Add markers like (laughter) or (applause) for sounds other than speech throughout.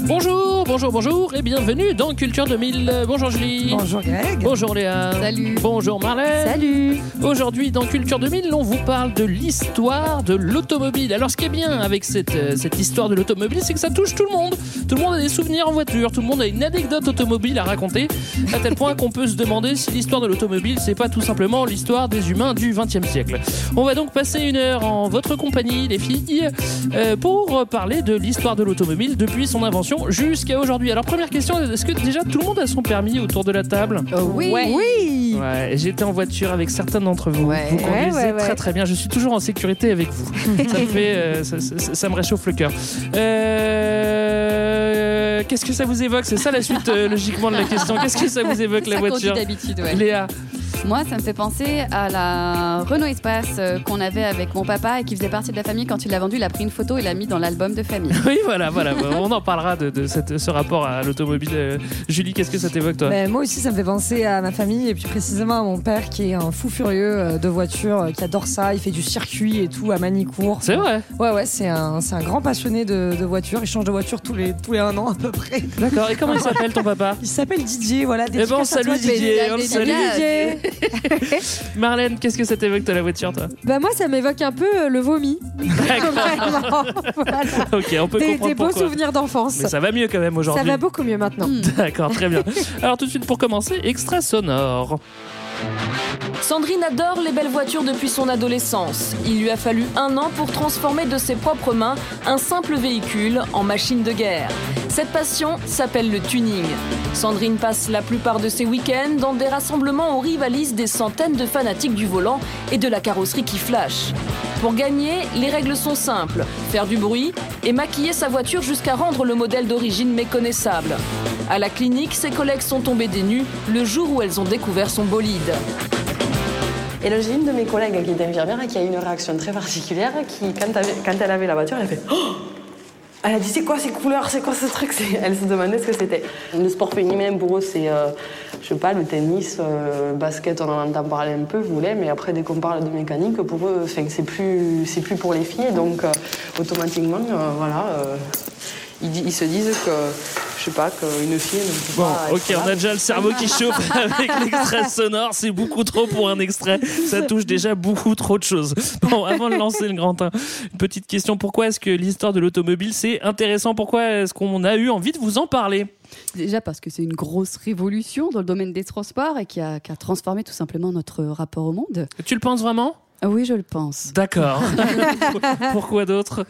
Bonjour, bonjour, bonjour et bienvenue dans Culture 2000. Euh, Bonjour Julie. Bonjour Greg. Bonjour Léa. Salut. Bonjour Marlène. Salut. Aujourd'hui dans Culture 2000, on vous parle de l'histoire de l'automobile. Alors ce qui est bien avec cette, euh, cette histoire de l'automobile, c'est que ça touche tout le monde. Tout le monde a des souvenirs en voiture, tout le monde a une anecdote automobile à raconter, à tel point qu'on peut se demander si l'histoire de l'automobile, c'est pas tout simplement l'histoire des humains du XXe siècle. On va donc passer une heure en votre compagnie, les filles, euh, pour parler de l'histoire de l'automobile depuis son invention jusqu'à aujourd'hui. Alors première question, est-ce que déjà tout le monde a son permis autour de la table? Oui. Oui. Ouais, j'étais en voiture avec certains d'entre vous. Ouais. Vous conduisez Ouais, ouais, ouais. très très bien. Je suis toujours en sécurité avec vous. (laughs) ça me fait, euh, ça, ça- ça me réchauffe le cœur. Euh, Qu'est-ce que ça vous évoque? C'est ça la suite euh, logiquement de la question. Qu'est-ce que ça vous évoque la voiture? d'habitude, ouais. Léa. Moi, ça me fait penser à la Renault Espace qu'on avait avec mon papa et qui faisait partie de la famille. Quand il l'a vendu, il a pris une photo et l'a mis dans l'album de famille. (laughs) Oui, voilà, voilà. On en parlera de, de cette- ce rapport à l'automobile. Julie, qu'est-ce que ça t'évoque toi? Ben, moi aussi, ça me fait penser à ma famille et puis précisément à mon père qui est un fou furieux euh, de voiture, euh, qui adore ça. Il fait du circuit et tout à Manicourt. C'est vrai. Ouais, ouais, c'est un, c'est un grand passionné de, de voiture. Il change de voiture tous les, tous les un an à peu près. D'accord. Et comment il s'appelle ton papa Il s'appelle Didier, voilà. Eh ben, toi, Didier. On salue. Didier. (laughs) Marlène, qu'est-ce que ça t'évoque toi la voiture toi? Bah moi, ça m'évoque un peu euh, le vomi. (laughs) Vraiment, voilà. Ok, on peut Des, comprendre des beaux pourquoi. souvenirs d'enfance. Mais ça va mieux quand même Ça aujourd'hui. va beaucoup mieux maintenant. D'accord, très bien. (laughs) Alors tout de suite pour commencer, extra sonore. Sandrine adore les belles voitures depuis son adolescence. Il lui a fallu un an pour transformer de ses propres mains un simple véhicule en machine de guerre. Cette passion s'appelle le tuning. Sandrine passe la plupart de ses week-ends dans des rassemblements où rivalisent des centaines de fanatiques du volant et de la carrosserie qui flash. Pour gagner, les règles sont simples faire du bruit et maquiller sa voiture jusqu'à rendre le modèle d'origine méconnaissable. À la clinique, ses collègues sont tombés des nues le jour où elles ont découvert son bolide. Et là, j'ai une de mes collègues qui est infirmière qui a eu une réaction très particulière qui, quand, elle- avait la voiture, elle a fait Oh Elle a dit C'est quoi ces couleurs C'est quoi ce truc? Elle se demandait ce que c'était. Le sport féminin, pour eux, c'est, euh, je sais pas, le tennis, euh, le basket, on en entend parler un peu, vous voulez, mais après, dès qu'on parle de mécanique, pour eux, c'est plus, pour les filles. Donc, euh, automatiquement, voilà, ils, se disent que, je sais pas, qu'une fille ne peut Bon, pas. ok, on a déjà le cerveau qui chauffe (laughs) avec l'extrait sonore. C'est beaucoup trop pour un extrait. Ça touche déjà beaucoup trop de choses. Bon, avant de lancer le grand 1, une petite question. Pourquoi est-ce que l'histoire de l'automobile, c'est intéressant? Pourquoi est-ce qu'on a eu envie de vous en parler? Déjà parce que c'est une grosse révolution dans le domaine des transports et qui a, qui a transformé tout simplement notre rapport au monde. Tu le penses vraiment? Oui, je le pense. D'accord. (laughs) Pourquoi d'autre?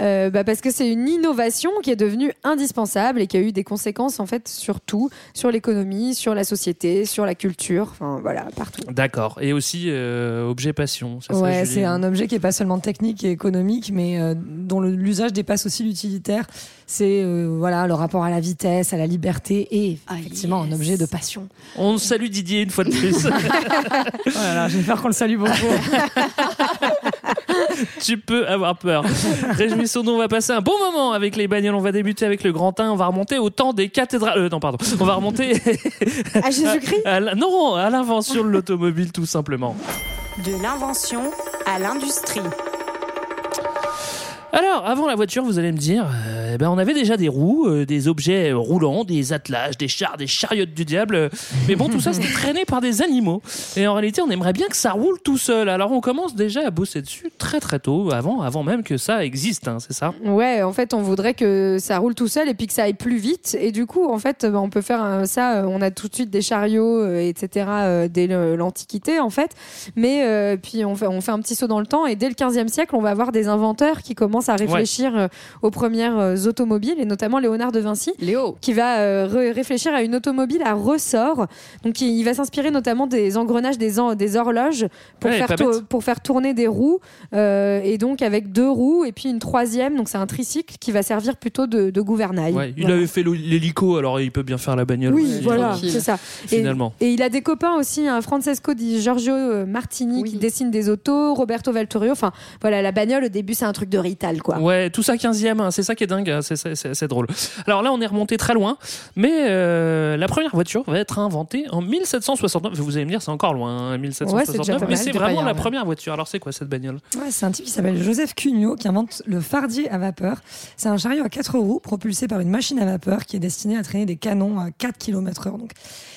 Euh, bah parce que c'est une innovation qui est devenue indispensable et qui a eu des conséquences en fait sur tout, sur l'économie, sur la société, sur la culture, enfin voilà, partout. D'accord. Et aussi euh, objet passion. ça, Ouais, c'est un objet qui est pas seulement technique et économique, mais euh, dont l'usage dépasse aussi l'utilitaire. C'est euh, voilà le rapport à la vitesse, à la liberté et Ah, effectivement un objet de passion. On salue Didier une fois de plus. (laughs) Voilà, vais faire qu'on le salue beaucoup. (laughs) (laughs) tu peux avoir peur. Réjouissons-nous, on va passer un bon moment avec les bagnoles. On va débuter avec le grand 1, on va remonter au temps des cathédrales. Euh, non, pardon. On va remonter. à Jésus-Christ. (laughs) à la- non, à l'invention de l'automobile, tout simplement. De l'invention à l'industrie. Alors, avant la voiture, vous allez me dire, euh, eh ben, on avait déjà des roues, euh, des objets euh, roulants, des attelages, des chars, des chariotes du diable. euh, mais bon, tout ça, c'était (laughs) traîné par des animaux. Et en réalité, on aimerait bien que ça roule tout seul. Alors, on commence déjà à bosser dessus très très tôt, avant, avant même que ça existe, hein, c'est ça? Ouais, en fait, on voudrait que ça roule tout seul et puis que ça aille plus vite. Et du coup, en fait, bah, on peut faire ça. euh, On a tout de suite des chariots, euh, etc. euh, dès le- l'Antiquité, en fait. Mais euh, puis on fait, on fait un petit saut dans le temps et dès le 15e siècle, on va avoir des inventeurs qui commencent à réfléchir euh, aux premières euh, automobiles et notamment Léonard de Vinci, Léo. qui va euh, ré- réfléchir à une automobile à ressort. Donc il, il va s'inspirer notamment des engrenages des, en- des horloges pour, Ouais, faire pour tourner des roues euh, et donc avec deux roues et puis une troisième. Donc c'est un tricycle qui va servir plutôt de, de gouvernail. Ouais, il Voilà. avait fait l'hé- l'hélico, alors il peut bien faire la bagnole. Oui, aussi. voilà, c'est ça. Finalement. Et, il a des copains aussi, un Francesco di Giorgio Martini qui dessine des autos, Roberto Valtorio. Enfin, voilà, la bagnole au début c'est un truc de Rital, quoi. Ouais, tout ça 15e, hein, c'est ça qui est dingue, hein, c'est- drôle. Alors là, on est remonté très loin, mais euh, la première voiture va être inventée en 1769. Vous allez me dire, c'est encore loin, hein, Ouais, 1769, mais c'est vraiment la première voiture. Alors c'est quoi cette bagnole? Ouais, c'est un type qui s'appelle Joseph Cugnot qui invente le fardier à vapeur. C'est un chariot à quatre roues propulsé par une machine à vapeur qui est destinée à traîner des canons à 4 km/h. Donc,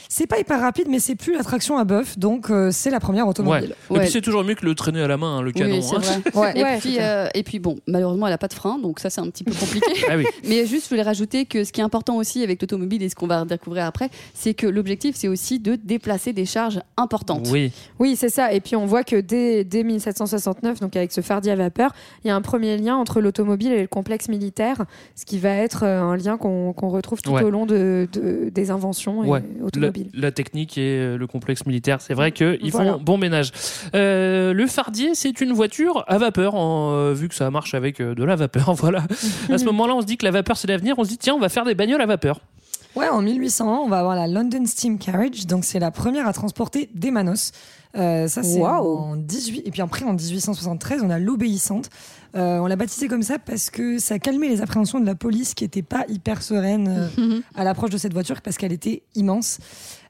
c'est pas hyper rapide, mais c'est plus la traction à bœuf, donc euh, c'est la première Ouais. automobile. Et puis c'est toujours mieux que le traîner à la main, hein, le canon. Oui, hein. vrai. (laughs) Ouais, et, puis, euh, et puis, bon, malheureusement, elle n'a pas de frein, donc ça, c'est un petit peu compliqué. (laughs) Ah oui. (laughs) Mais juste, je voulais rajouter que ce qui est important aussi avec l'automobile et ce qu'on va découvrir après, c'est que l'objectif, c'est aussi de déplacer des charges importantes. Oui. Oui, c'est ça. Et puis on voit que dès, dès 1769, donc avec ce fardier à vapeur, il y a un premier lien entre l'automobile et le complexe militaire, ce qui va être euh, un lien qu'on retrouve tout Ouais. au long de, de- des inventions et Ouais, la, la technique et euh, le complexe militaire, c'est vrai qu'ils Voilà. font bon ménage. Euh, le Fardier, c'est une voiture à vapeur, en, euh, vu que ça marche avec euh, de la vapeur. (laughs) Voilà. à ce (laughs) moment-là, on se dit que la vapeur, c'est l'avenir. On se dit, tiens, on va faire des bagnoles à vapeur. Ouais, en 1801, on va avoir la London Steam Carriage, donc c'est la première à transporter des manos. Euh, ça, c'est Waouh. en 18. Et puis après, en 1873, on a l'obéissante. Euh, on l'a baptisée comme ça parce que ça calmait les appréhensions de la police qui n'était pas hyper sereine euh, à l'approche de cette voiture parce qu'elle était immense.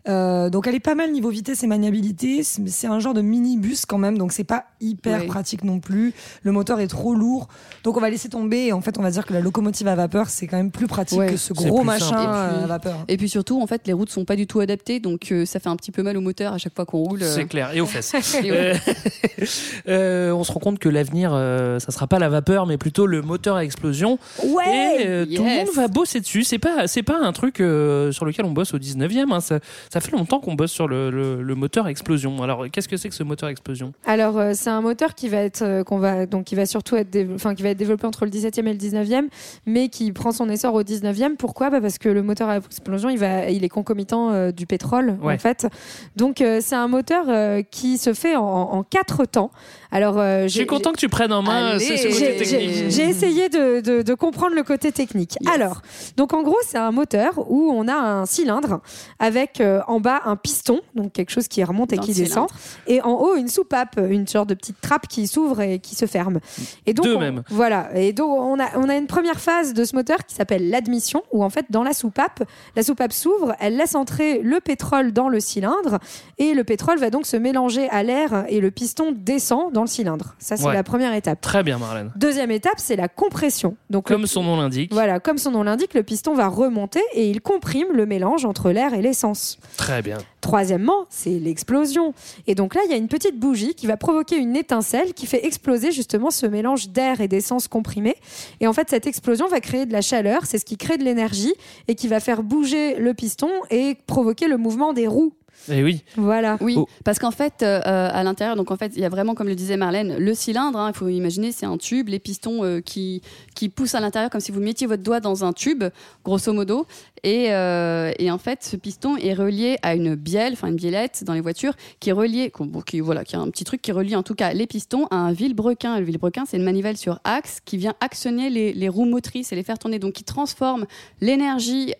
Euh, donc elle est pas mal niveau vitesse et maniabilité. C'est c'est un genre de minibus quand même, donc c'est pas hyper Oui. pratique non plus. Le moteur est trop lourd, donc on va laisser tomber. Et en fait, on va dire que la locomotive à vapeur c'est quand même plus pratique Ouais. que ce gros machin euh, Et puis- à vapeur. Et puis surtout, en fait, les routes sont pas du tout adaptées, donc euh, ça fait un petit peu mal au moteur à chaque fois qu'on roule. euh. C'est clair. Et aux fesses. (laughs) Et (laughs) on se rend compte que l'avenir, euh, ça sera pas la vapeur, mais plutôt le moteur à explosion. Ouais Et euh, tout le Yes. monde va bosser dessus. C'est pas, c'est pas un truc euh, sur lequel on bosse au 19e. hein. Ça, ça fait longtemps qu'on bosse sur le, le- le moteur explosion. Alors, qu'est-ce que c'est que ce moteur explosion? Alors euh, c'est un moteur qui va être euh, qu'on va donc qui va surtout être enfin qui va être développé entre le 17e et le 19e mais qui prend son essor au 19e pourquoi? Bah parce que le moteur à explosion il va il est concomitant euh, du pétrole Ouais. en fait donc c'est un moteur qui se fait en, en quatre temps alors Je suis content que tu prennes en main ce, ce côté j'ai- technique. j'ai j'ai essayé de, de- de comprendre le côté technique. Yes. Alors, donc en gros, c'est un moteur où on a un cylindre avec en bas un piston, donc quelque chose qui remonte et Dans qui descend, et en haut une soupape, une sorte de petite trappe qui s'ouvre et qui se ferme. Et donc, Deux on- même. Voilà. Et donc on a, on a une première phase de ce moteur qui s'appelle l'admission, où en fait dans la soupape, la soupape s'ouvre, elle laisse entrer le pétrole dans le cylindre, et le pétrole va donc se mélanger à l'air et le piston descend dans le cylindre. Ça c'est Ouais. la première étape. Très bien, Marlène. Deuxième étape, c'est la compression. Donc, Comme le- son nom l'indique. voilà, comme son nom l'indique, le piston va remonter et il comprime le mélange entre l'air et l'essence. Très bien. Troisièmement, c'est l'explosion. Et donc là, il y a une petite bougie qui va provoquer une étincelle qui fait exploser justement ce mélange d'air et d'essence comprimée. Et en fait, cette explosion va créer de la chaleur, c'est ce qui crée de l'énergie et qui va faire bouger le piston et provoquer le mouvement des roues. Et oui. Voilà. Oui, Oh. parce qu'en fait, euh, à l'intérieur, donc en fait, il y a vraiment, comme le disait Marlène, le cylindre. hein, Il faut imaginer, c'est un tube, les pistons euh, qui qui poussent à l'intérieur comme si vous mettiez votre doigt dans un tube, grosso modo. Et, euh, et en fait, ce piston est relié à une bielle, enfin une biellette dans les voitures, qui est reliée, bon, qui voilà, qui a un petit truc qui relie en tout cas les pistons à un vilebrequin. Le vilebrequin, c'est une manivelle sur axe qui vient actionner les, les roues motrices et les faire tourner, donc qui transforme l'énergie.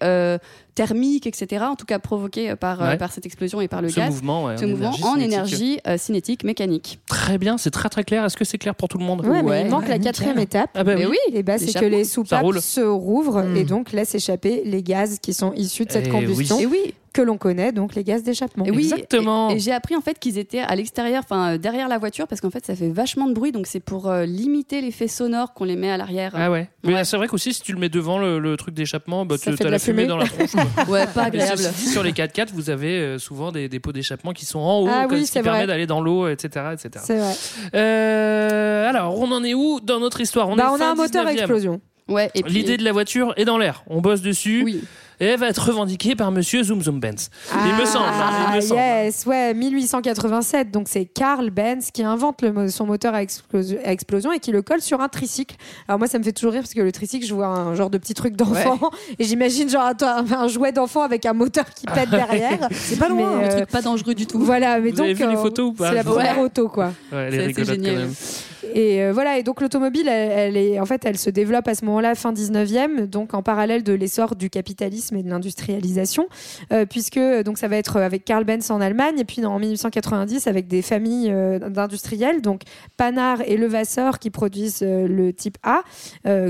Euh, thermique, etc., en tout cas provoquée par, euh, Ouais. par cette explosion et par le Ce gaz, mouvement, ouais, ce en mouvement énergie en énergie euh, cinétique mécanique. Très bien, c'est très très clair. Est-ce que c'est clair pour tout le monde? Ouais, mais il manque la quatrième étape. Ah bah Mais oui. oui, Et bah, c'est que les soupapes se rouvrent et donc laissent échapper les gaz qui sont issus de cette Eh combustion oui. Et oui, que l'on connaît, donc les gaz d'échappement. et oui, Exactement. Et, et j'ai appris en fait qu'ils étaient à l'extérieur, enfin euh, derrière la voiture, parce qu'en fait ça fait vachement de bruit, donc c'est pour euh, limiter l'effet sonore qu'on les met à l'arrière. Ah ouais. Mais Ouais. c'est vrai qu'aussi, si tu le mets devant le, le truc d'échappement, bah, tu as la la fumée, fumée. dans la tronche. (laughs) Ouais, pas agréable. dit, sur les 4x4, vous avez euh, souvent des, des pots d'échappement qui sont en haut, Ah comme oui, ce qui c'est permet vrai. d'aller dans l'eau, etc., etc. C'est vrai. Euh, alors, on en est où dans notre histoire? On, Bah, est on a un moteur à 19e. explosion. Ouais, L'idée de la voiture est dans l'air. On bosse dessus. Et elle va être revendiquée par monsieur Zoom Zoom Benz. il me semble. hein, il me Ah, semble. yes, ouais, 1887. Donc c'est Karl Benz qui invente le son moteur à, explosion, à explosion et qui le colle sur un tricycle. Alors moi, ça me fait toujours rire parce que le tricycle, je vois un genre de petit truc d'enfant (laughs) et j'imagine genre un, un jouet d'enfant avec un moteur qui pète (laughs) derrière. C'est pas loin, Mais, Un euh, truc pas dangereux du tout. Voilà, mais Vous donc avez vu les euh, photos ou pas C'est la première Ouais. auto, quoi. Ouais, elle est rigolote quand même. Et euh, voilà, et donc l'automobile, elle, elle est, en fait, elle se développe à ce moment-là, fin 19e, donc en parallèle de l'essor du capitalisme et de l'industrialisation, euh, puisque donc ça va être avec Karl Benz en Allemagne, et puis en 1890 avec des familles euh, d'industriels, donc Panhard et Levasseur qui produisent le type A,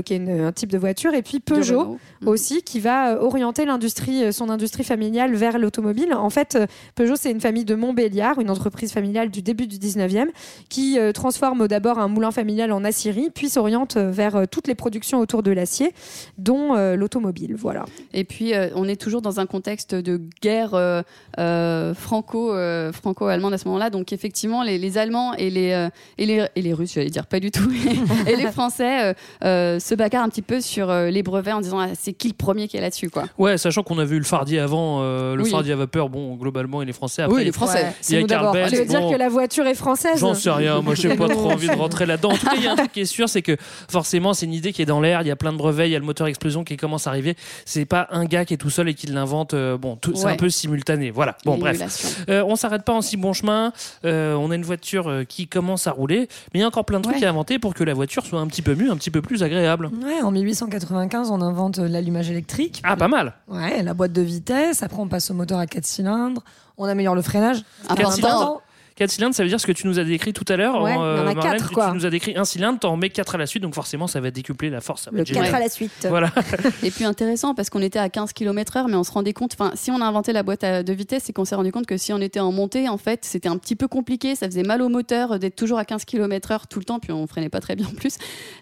qui est une- un type de voiture, et puis Peugeot Renault. aussi, qui va orienter l'industrie, son industrie familiale vers l'automobile. En fait, Peugeot, c'est une famille de Montbéliard, une entreprise familiale du début du 19e, qui transforme d'abord un moulin familial en aciérie, puis s'oriente euh, vers euh, toutes les productions autour de l'acier, dont euh, l'automobile. Voilà. Et puis, euh, on est toujours dans un contexte de guerre euh, euh, franco, euh, franco-allemande à ce moment-là. Donc, effectivement, les, les Allemands et les, euh, et, les, et les Russes, j'allais dire pas du tout, (laughs) et les Français euh, euh, se bagarrent un petit peu sur euh, les brevets en disant ah, c'est qui le premier qui est là-dessus, quoi. Ouais, sachant qu'on a vu le Fardier avant, euh, le Oui. Fardier à vapeur, bon, globalement, il est français. Après, Oui, il est français. Ouais, Il y a c'est nous Karl d'abord. Benz, Tu veux dire bon. que la voiture est française J'en sais rien, moi j'ai pas trop (laughs) envie de rentrer là-dedans. En tout cas, il y a un truc qui est sûr, c'est que forcément, c'est une idée qui est dans l'air, il y a plein de brevets, il y a le moteur explosion qui commence à arriver. C'est pas un gars qui est tout seul et qui l'invente, euh, bon, tout- c'est Ouais. un peu simultané. Voilà, bon, bref. Euh, on s'arrête pas en si bon chemin, Euh, on a une voiture qui commence à rouler, mais il y a encore plein de trucs Ouais. à inventer pour que la voiture soit un petit peu mieux, un petit peu plus agréable. Ouais, en 1895, on invente l'allumage électrique. Ah, pas mal. Ouais, la boîte de vitesse. Après, on passe au moteur à 4 cylindres. On améliore le freinage. Ah, Quatre bah, cylindres 4 cylindres, ça veut dire ce que tu nous as décrit tout à l'heure. Ouais, en, il y en a Marlène, quatre, tu- quoi. Tu nous as décrit un cylindre, t'en mets 4 à la suite, donc forcément, ça va décupler la force. Ça va Le être génial. 4 à la suite. Voilà. (laughs) Et puis intéressant parce qu'on était à 15 km/h, mais on se rendait compte, enfin, si on a inventé la boîte à- de vitesse, c'est qu'on s'est rendu compte que si on était en montée, en fait, c'était un petit peu compliqué, ça faisait mal au moteur euh, d'être toujours à 15 km/h tout le temps, puis on freinait pas très bien en plus.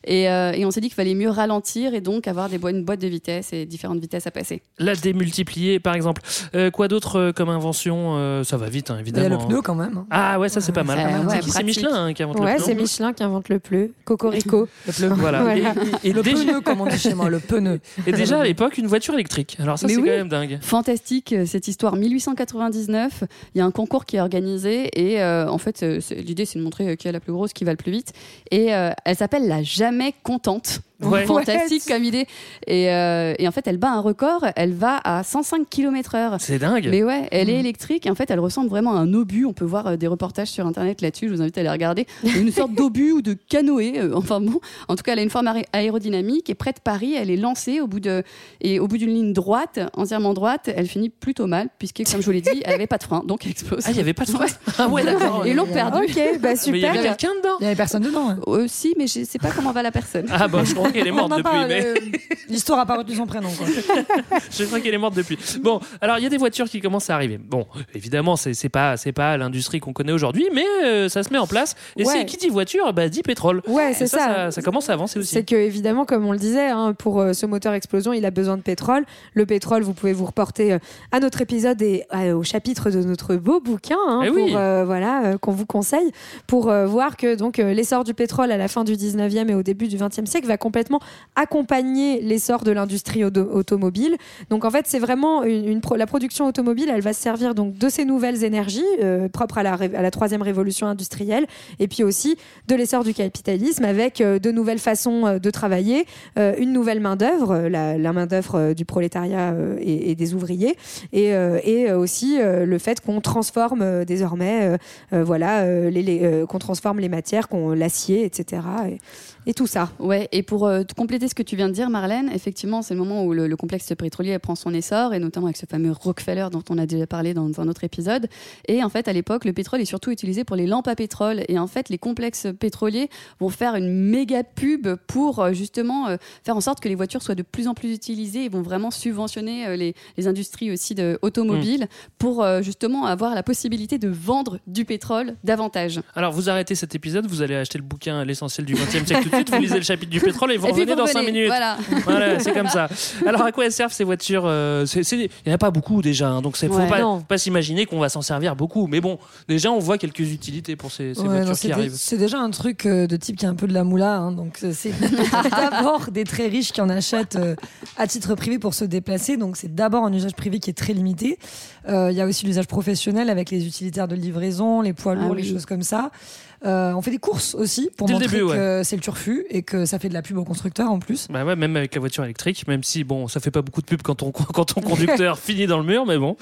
Et, euh, et on s'est dit qu'il fallait mieux ralentir et donc avoir des bo- une boîte de vitesse et différentes vitesses à passer. La démultiplier, par exemple. Euh, quoi d'autre euh, comme invention? Euh, Ça va vite, hein, Il y a évidemment. le pneu quand même. Ah ouais, ça c'est pas mal. ça, ouais, c'est C'est. Michelin hein, qui invente Ouais, le c'est pneu. Michelin qui invente le pleu. Cocorico. Le pneu. Voilà. (laughs) Voilà. Et, et Le déjà, pneu, comme on dit chez moi, le pneu. et déjà à l'époque, une voiture électrique. Alors ça, c'est oui. quand même dingue. Fantastique euh, cette histoire. 1899, il y a un concours qui est organisé et euh, en fait, euh, c'est- l'idée c'est de montrer euh, qui est la plus grosse, qui va le plus vite. Et euh, elle s'appelle la jamais contente. Ouais. Fantastique comme idée. Et, euh, et en fait, elle bat un record. Elle va à 105 km/h. C'est dingue. Mais ouais, elle est électrique et en fait, elle ressemble vraiment à un obus. On peut voir euh, des reportages sur internet là-dessus. Je vous invite à les regarder. (laughs) Une sorte d'obus ou de canoë. euh, enfin bon, en tout cas, elle a une forme aé- aérodynamique et près de Paris, elle est lancée au bout de et au bout d'une ligne droite, entièrement droite. Elle finit plutôt mal puisque, comme je vous l'ai dit, elle avait pas de frein, donc elle explose. Ah, il y avait pas de frein. Ah ouais, d'accord. Ils l'ont perdu. Ok, bah Mais il y avait super. quelqu'un dedans. Il y avait personne dedans. hein. Aussi, mais je sais pas comment va la personne. Ah bah je (laughs) crois qu'elle est morte depuis. pas, mais- euh, L'histoire a pas retenu son prénom. Quoi. (laughs) Je crois qu'elle est morte depuis. Bon, alors il y a des voitures qui commencent à arriver. Bon, évidemment, c'est pas c'est pas l'industrie qu'on connaît aujourd'hui, mais euh, ça se met en place. Et Ouais. c'est qui dit voiture, bah dit pétrole. Ouais, c'est ça, ça. ça. ça commence à avancer aussi. C'est que évidemment, comme on le disait, hein, pour euh, ce moteur explosion, il a besoin de pétrole. Le pétrole, vous pouvez vous reporter euh, à notre épisode et au chapitre de notre beau bouquin, hein, Eh pour, oui. voilà, qu'on vous conseille, pour voir que donc l'essor du pétrole à la fin du 19e et au début du 20e siècle va complètement accompagner l'essor de l'industrie auto- automobile. Donc en fait, c'est vraiment la production automobile, elle va se servir donc de ces nouvelles énergies euh, propres à la, troisième révolution industrielle, et puis aussi de l'essor du capitalisme avec euh, de nouvelles façons euh, de travailler, une nouvelle main d'œuvre, la, main d'œuvre du prolétariat et, des ouvriers, et, aussi le fait qu'on transforme désormais, voilà, les, qu'on transforme les matières, qu'on l'acier, etc. Et, et tout ça. Ouais, et pour euh, te compléter ce que tu viens de dire, Marlène, effectivement, c'est le moment où le, le complexe pétrolier prend son essor, et notamment avec ce fameux Rockefeller dont on a déjà parlé dans un autre épisode. Et en fait, à l'époque, le pétrole est surtout utilisé pour les lampes à pétrole. Et en fait, les complexes pétroliers vont faire une méga pub pour euh, justement euh, faire en sorte que les voitures soient de plus en plus utilisées et vont vraiment subventionner euh, les, les industries aussi de, automobiles pour euh, justement avoir la possibilité de vendre du pétrole davantage. Alors vous arrêtez cet épisode, vous allez acheter le bouquin L'essentiel du 20 e siècle tout de suite, vous lisez le chapitre du pétrole et et vous Et puis revenez vous dans 5 revenez, minutes. voilà. (laughs) Voilà, c'est comme ça. Alors à quoi elles servent ces voitures euh, Il n'y en a pas beaucoup déjà, hein, donc il faut Ouais. pas, s'imaginer qu'on va s'en servir beaucoup. Mais bon, déjà on voit quelques utilités pour ces, ces Ouais, voitures non, qui arrivent. C'est déjà un truc euh, de type qui est un peu de la moula. hein, donc c'est (laughs) d'abord des très riches qui en achètent euh, à titre privé pour se déplacer. Donc c'est d'abord un usage privé qui est très limité. Euh, Il y a aussi l'usage professionnel avec les utilitaires de livraison, les poids Ah lourds, oui. les choses comme ça. Euh, on fait des courses aussi pour Dès montrer début, que c'est le turfu et que ça fait de la pub aux constructeurs en plus. Bah ouais, même avec la voiture électrique, même si bon, ça fait pas beaucoup de pub quand ton (laughs) quand ton conducteur (laughs) finit dans le mur, mais bon.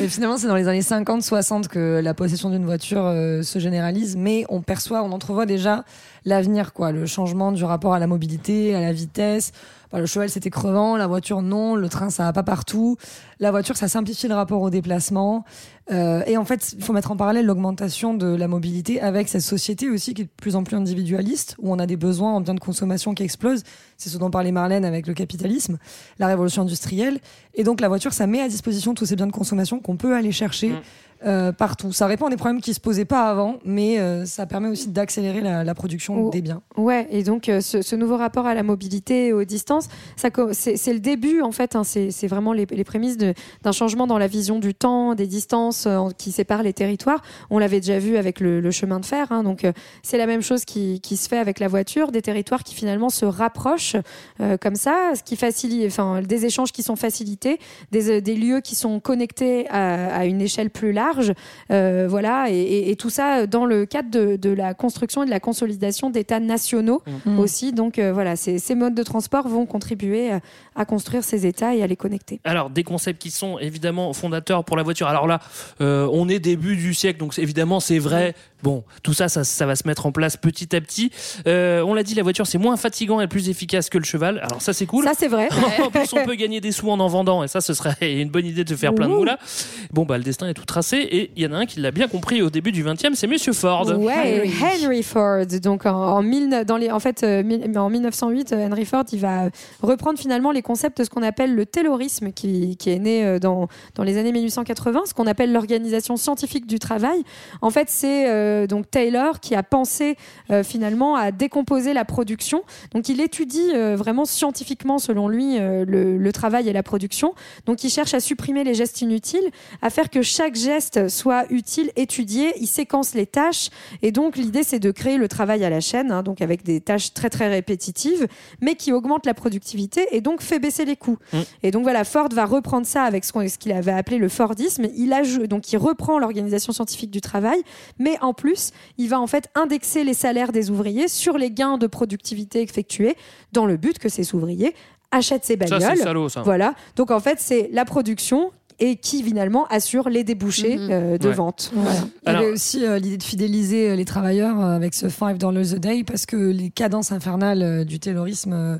Et finalement, c'est dans les années 50-60 que la possession d'une voiture euh, se généralise, mais on perçoit, on entrevoit déjà l'avenir, quoi, le changement du rapport à la mobilité, à la vitesse. Bah, le cheval, c'était crevant, la voiture, non, le train, ça va pas partout. La voiture, ça simplifie le rapport au déplacement. Euh, et en fait, il faut mettre en parallèle l'augmentation de la mobilité avec cette société aussi qui est de plus en plus individualiste, où on a des besoins en biens de consommation qui explosent. C'est ce dont parlait Marlène avec le capitalisme, la révolution industrielle. Et donc la voiture, ça met à disposition tous ces biens de consommation qu'on peut aller chercher. euh, partout. Ça répond à des problèmes qui se posaient pas avant, mais euh, ça permet aussi d'accélérer la, la production Oh. des biens. Ouais, et donc euh, ce, ce nouveau rapport à la mobilité et aux distances, c'est le début en fait. hein, c'est vraiment les, les prémices de- d'un changement dans la vision du temps, des distances euh, qui séparent les territoires. On l'avait déjà vu avec le, le chemin de fer. hein, donc euh, c'est la même chose qui, qui se fait avec la voiture, des territoires qui finalement se rapprochent euh, comme ça, ce qui facilite, enfin des échanges qui sont facilités, des, euh, des lieux qui sont connectés à, à une échelle plus large. Euh, voilà, et, et- et tout ça dans le cadre de, de la construction et de la consolidation d'États nationaux Mm. aussi. Donc euh, voilà, ces, ces modes de transport vont contribuer à, à construire ces États et à les connecter. Alors, des concepts qui sont évidemment fondateurs pour la voiture. Alors là, euh, on est début du siècle, donc évidemment, c'est vrai. Bon, tout ça, ça, ça va se mettre en place petit à petit. Euh, on l'a dit, la voiture, c'est moins fatigant et plus efficace que le cheval. Alors ça, c'est cool. Ça, c'est vrai. (laughs) en plus, on peut gagner des sous en en vendant, et ça, ce serait (laughs) une bonne idée de faire plein de Ouh. moula. Bon, bah, le destin est tout tracé, et il y en a un qui l'a bien compris au début du 20e, c'est Monsieur Ford. Ouais, Henry Ford. Donc en, en, mille- dans les, en fait, euh, mille- en 1908, euh, Henry Ford, il va reprendre finalement les concepts de ce qu'on appelle le taylorisme, qui, qui est né euh, dans, dans les années 1880, ce qu'on appelle l'organisation scientifique du travail. En fait, c'est euh, donc Taylor qui a pensé euh, finalement à décomposer la production. Donc il étudie euh, vraiment scientifiquement, selon lui, euh, le, le travail et la production. Donc il cherche à supprimer les gestes inutiles, à faire que chaque geste soit utile, étudié. Il séquence les tâches et donc l'idée c'est de créer le travail à la chaîne, hein, donc avec des tâches très très répétitives, mais qui augmentent la productivité et donc fait baisser les coûts. Mm. Et donc voilà, Ford va reprendre ça avec ce qu'il avait appelé le Fordisme. Il ajoute, donc il reprend l'organisation scientifique du travail, mais en plus il va en fait indexer les salaires des ouvriers sur les gains de productivité effectués dans le but que ces ouvriers achètent ces Ça, bagnoles. c'est salaud, ça. Voilà. Donc en fait, c'est la production et qui finalement assure les débouchés euh, de Ouais. vente. Voilà. Il y avait aussi euh, l'idée de fidéliser euh, les travailleurs euh, avec ce 5 dollars a day parce que les cadences infernales euh, du taylorisme euh,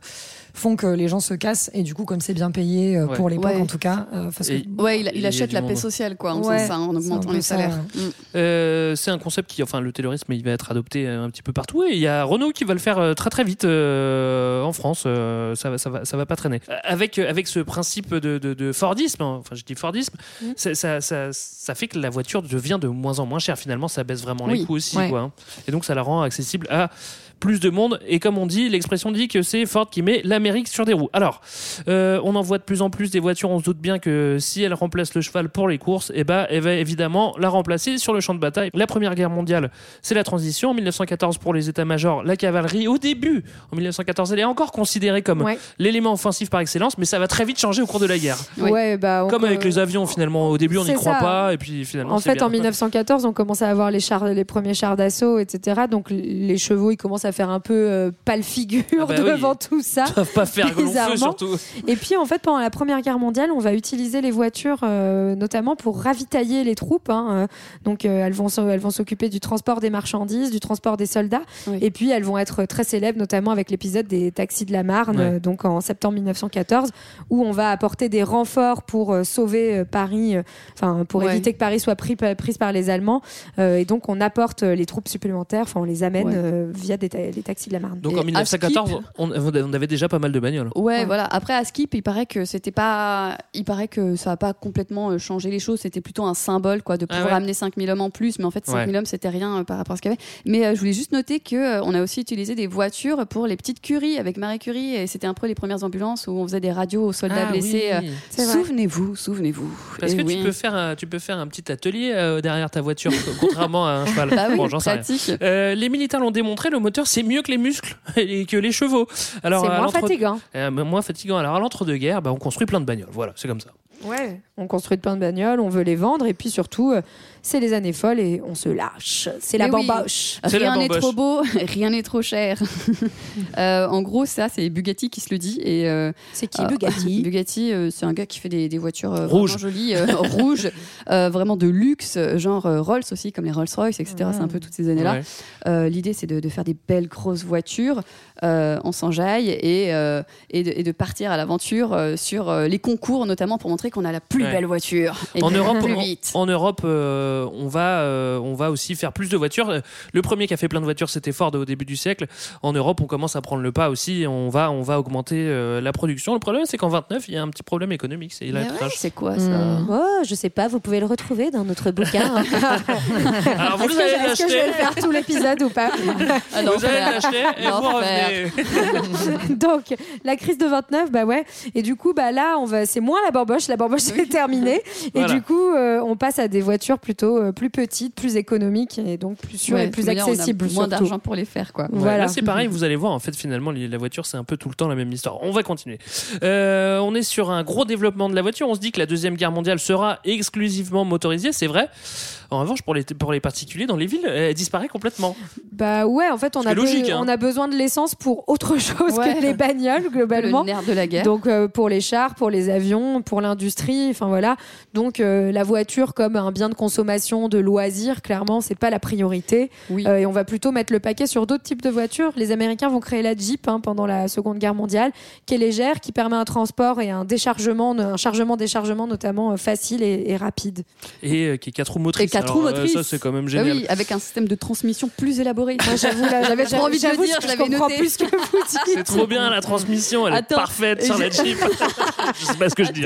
font que les gens se cassent et du coup comme c'est bien payé euh, Ouais. pour l'époque Ouais. en tout cas euh, parce que- Et- Ouais, il, Il achète la paix sociale, quoi, en Ouais, ça, en augmentant les salaires. ouais. Mm. Euh, c'est un concept qui, enfin, le taylorisme, il va être adopté un petit peu partout. Et il y a Renault qui va le faire très très vite euh, en France. Euh, ça, va, ça, va, ça va pas traîner. Avec, avec ce principe de, de- de Fordisme, hein, enfin, je dis Fordisme, ça, ça, ça, ça fait que la voiture devient de moins en moins chère. Finalement, ça baisse vraiment les coûts aussi. ouais. Quoi, hein. Et donc, ça la rend accessible à plus de monde. Et comme on dit, l'expression dit que c'est Ford qui met l'Amérique sur des roues. Alors, euh, on en voit de plus en plus des voitures. On se doute bien que si elle remplace le cheval pour les courses, eh ben, elle va évidemment la remplacer sur le champ de bataille. La Première Guerre mondiale, c'est la transition. En 1914, pour les états-majors, la cavalerie, au début, en 1914, elle est encore considérée comme Ouais. l'élément offensif par excellence, mais ça va très vite changer au cours de la guerre. Ouais, bah, on Comme avec les avions, finalement. Au début, on n'y croit pas, et puis finalement, En fait, bien. en 1914, on commence à avoir les, chars, les premiers chars d'assaut, etc. Donc les chevaux, ils commencent à faire un peu euh, pâle figure Ah bah (laughs) oui. devant tout ça. Ils doivent pas faire Bizarrement. surtout. Et puis en fait, pendant la Première Guerre mondiale, on va utiliser les voitures euh, notamment pour ravitailler les troupes. hein, euh. Donc euh, elles vont elles vont s'occuper du transport des marchandises, du transport des soldats. Oui. Et puis elles vont être très célèbres, notamment avec l'épisode des taxis de la Marne, Ouais. donc en septembre 1914, où on va apporter des renforts pour sauver Paris, enfin pour Ouais. éviter que Paris soit pris, prise par les Allemands. Et donc on apporte les troupes supplémentaires, enfin on les amène Ouais. via des, ta- les, les taxis de la Marne. Donc Et en à 1914, Skip- on, on avait déjà pas mal de bagnoles. Ouais, voilà. Après, à Skip, il paraît que c'était pas, il paraît que ça a pas complètement euh, changé les choses. C'était plutôt un symbole, quoi, de Ah pouvoir ouais. amener 5000 hommes en plus. Mais en fait, 5000 Ouais. hommes, c'était rien euh, par rapport à ce qu'il y avait. Mais euh, je voulais juste noter que euh, on a aussi utilisé des voitures pour les petites Curie avec Marie Curie. Et c'était un peu les premières ambulances où on faisait des radios aux soldats Ah blessés. oui. euh. Souvenez-vous, souvenez-vous. Parce Et que oui. tu peux faire un, tu peux faire un petit atelier euh, derrière ta voiture, (laughs) contrairement à un cheval. Bah oui, Bon, j'en sais rien. pratique. Euh, les militaires l'ont démontré, le moteur c'est mieux que les muscles (laughs) et que les chevaux. Alors, C'est moins fatigant. Euh, moins fatigant. Alors à l'entre-deux-guerres, bah, on construit plein de bagnoles. Voilà, c'est comme ça. Ouais. On construit plein de bagnoles, on veut les vendre, et puis surtout, euh, c'est les années folles et on se lâche. C'est la Mais oui. bamboche. C'est la Rien n'est bamboche. trop beau, (laughs) rien n'est trop cher. (laughs) Euh, en gros, ça, c'est Bugatti qui se le dit. Et euh, C'est qui euh, Bugatti (laughs) Bugatti, euh, c'est un gars qui fait des, des voitures euh, Rouges. vraiment jolies, euh, rouges, euh, vraiment de luxe, genre euh, Rolls aussi, comme les Rolls-Royce, etc. C'est un peu toutes ces années-là. Ouais. Euh, L'idée, c'est de, de faire des belles grosses voitures euh, en s'enjaille et, euh, et, de, et de partir à l'aventure euh, sur euh, les concours, notamment pour montrer qu'on a la plus Ouais. belle voiture. Et En Europe, plus en, vite. en Europe, euh, on va, euh, on va aussi faire plus de voitures. Euh, Le premier qui a fait plein de voitures, c'était Ford au début du siècle. En Europe, on commence à prendre le pas aussi. On va, on va augmenter euh, la production. Le problème, c'est qu'en 29, il y a un petit problème économique, c'est ouais, quoi ça Hmm. Oh, je sais pas, vous pouvez le retrouver dans notre bouquin. (laughs) Alors vous Est-ce que, allez je- est-ce que je vais le faire tout l'épisode ou pas (laughs) Ah, Vous allez l'acheter et vous L'enfer. revenez. (laughs) Donc, la crise de 29, bah ouais. Et du coup, bah là, on va, c'est moins la bamboche. La bamboche, c'est terminé. Et Voilà. du coup, euh, on passe à des voitures plutôt euh, plus petites, plus économiques et donc plus sûres Ouais, et plus mais là, on a accessibles. moins d'argent pour les faire, quoi. Ouais, Voilà. Là, c'est pareil, vous allez voir, en fait, finalement, la voiture, c'est un peu tout le temps la même histoire. On va continuer. Euh, on est sur un gros développement de la voiture. On se dit que la Deuxième Guerre mondiale sera exclusivement motorisée, c'est vrai. En revanche, pour les, pour les particuliers dans les villes, elle disparaît complètement. Bah ouais, en fait, on a, logique, be- hein. on a besoin de l'essence pour autre chose Ouais. que les bagnoles, globalement. Le nerf de la guerre. Donc euh, pour les chars, pour les avions, pour l'industrie, enfin voilà. Donc euh, la voiture comme un bien de consommation, de loisirs, clairement, c'est pas la priorité. Oui. Euh, et on va plutôt mettre le paquet sur d'autres types de voitures. Les Américains vont créer la Jeep hein, pendant la Seconde Guerre mondiale, qui est légère, qui permet un transport et un déchargement, un chargement-déchargement notamment euh, facile et, et rapide. Et euh, qui est quatre roues motrices. Et quatre Alors, roues euh, motrices. ça, c'est quand même Bah génial. oui, avec un système de transmission plus élaboré. J'avoue, J'avais trop envie de le j'avoue dire, que je l'avais comprends noté. plus que vous dites. C'est trop bien, la transmission, elle Attends, est parfaite sur la Jeep. (laughs) Je sais pas ce que je dis.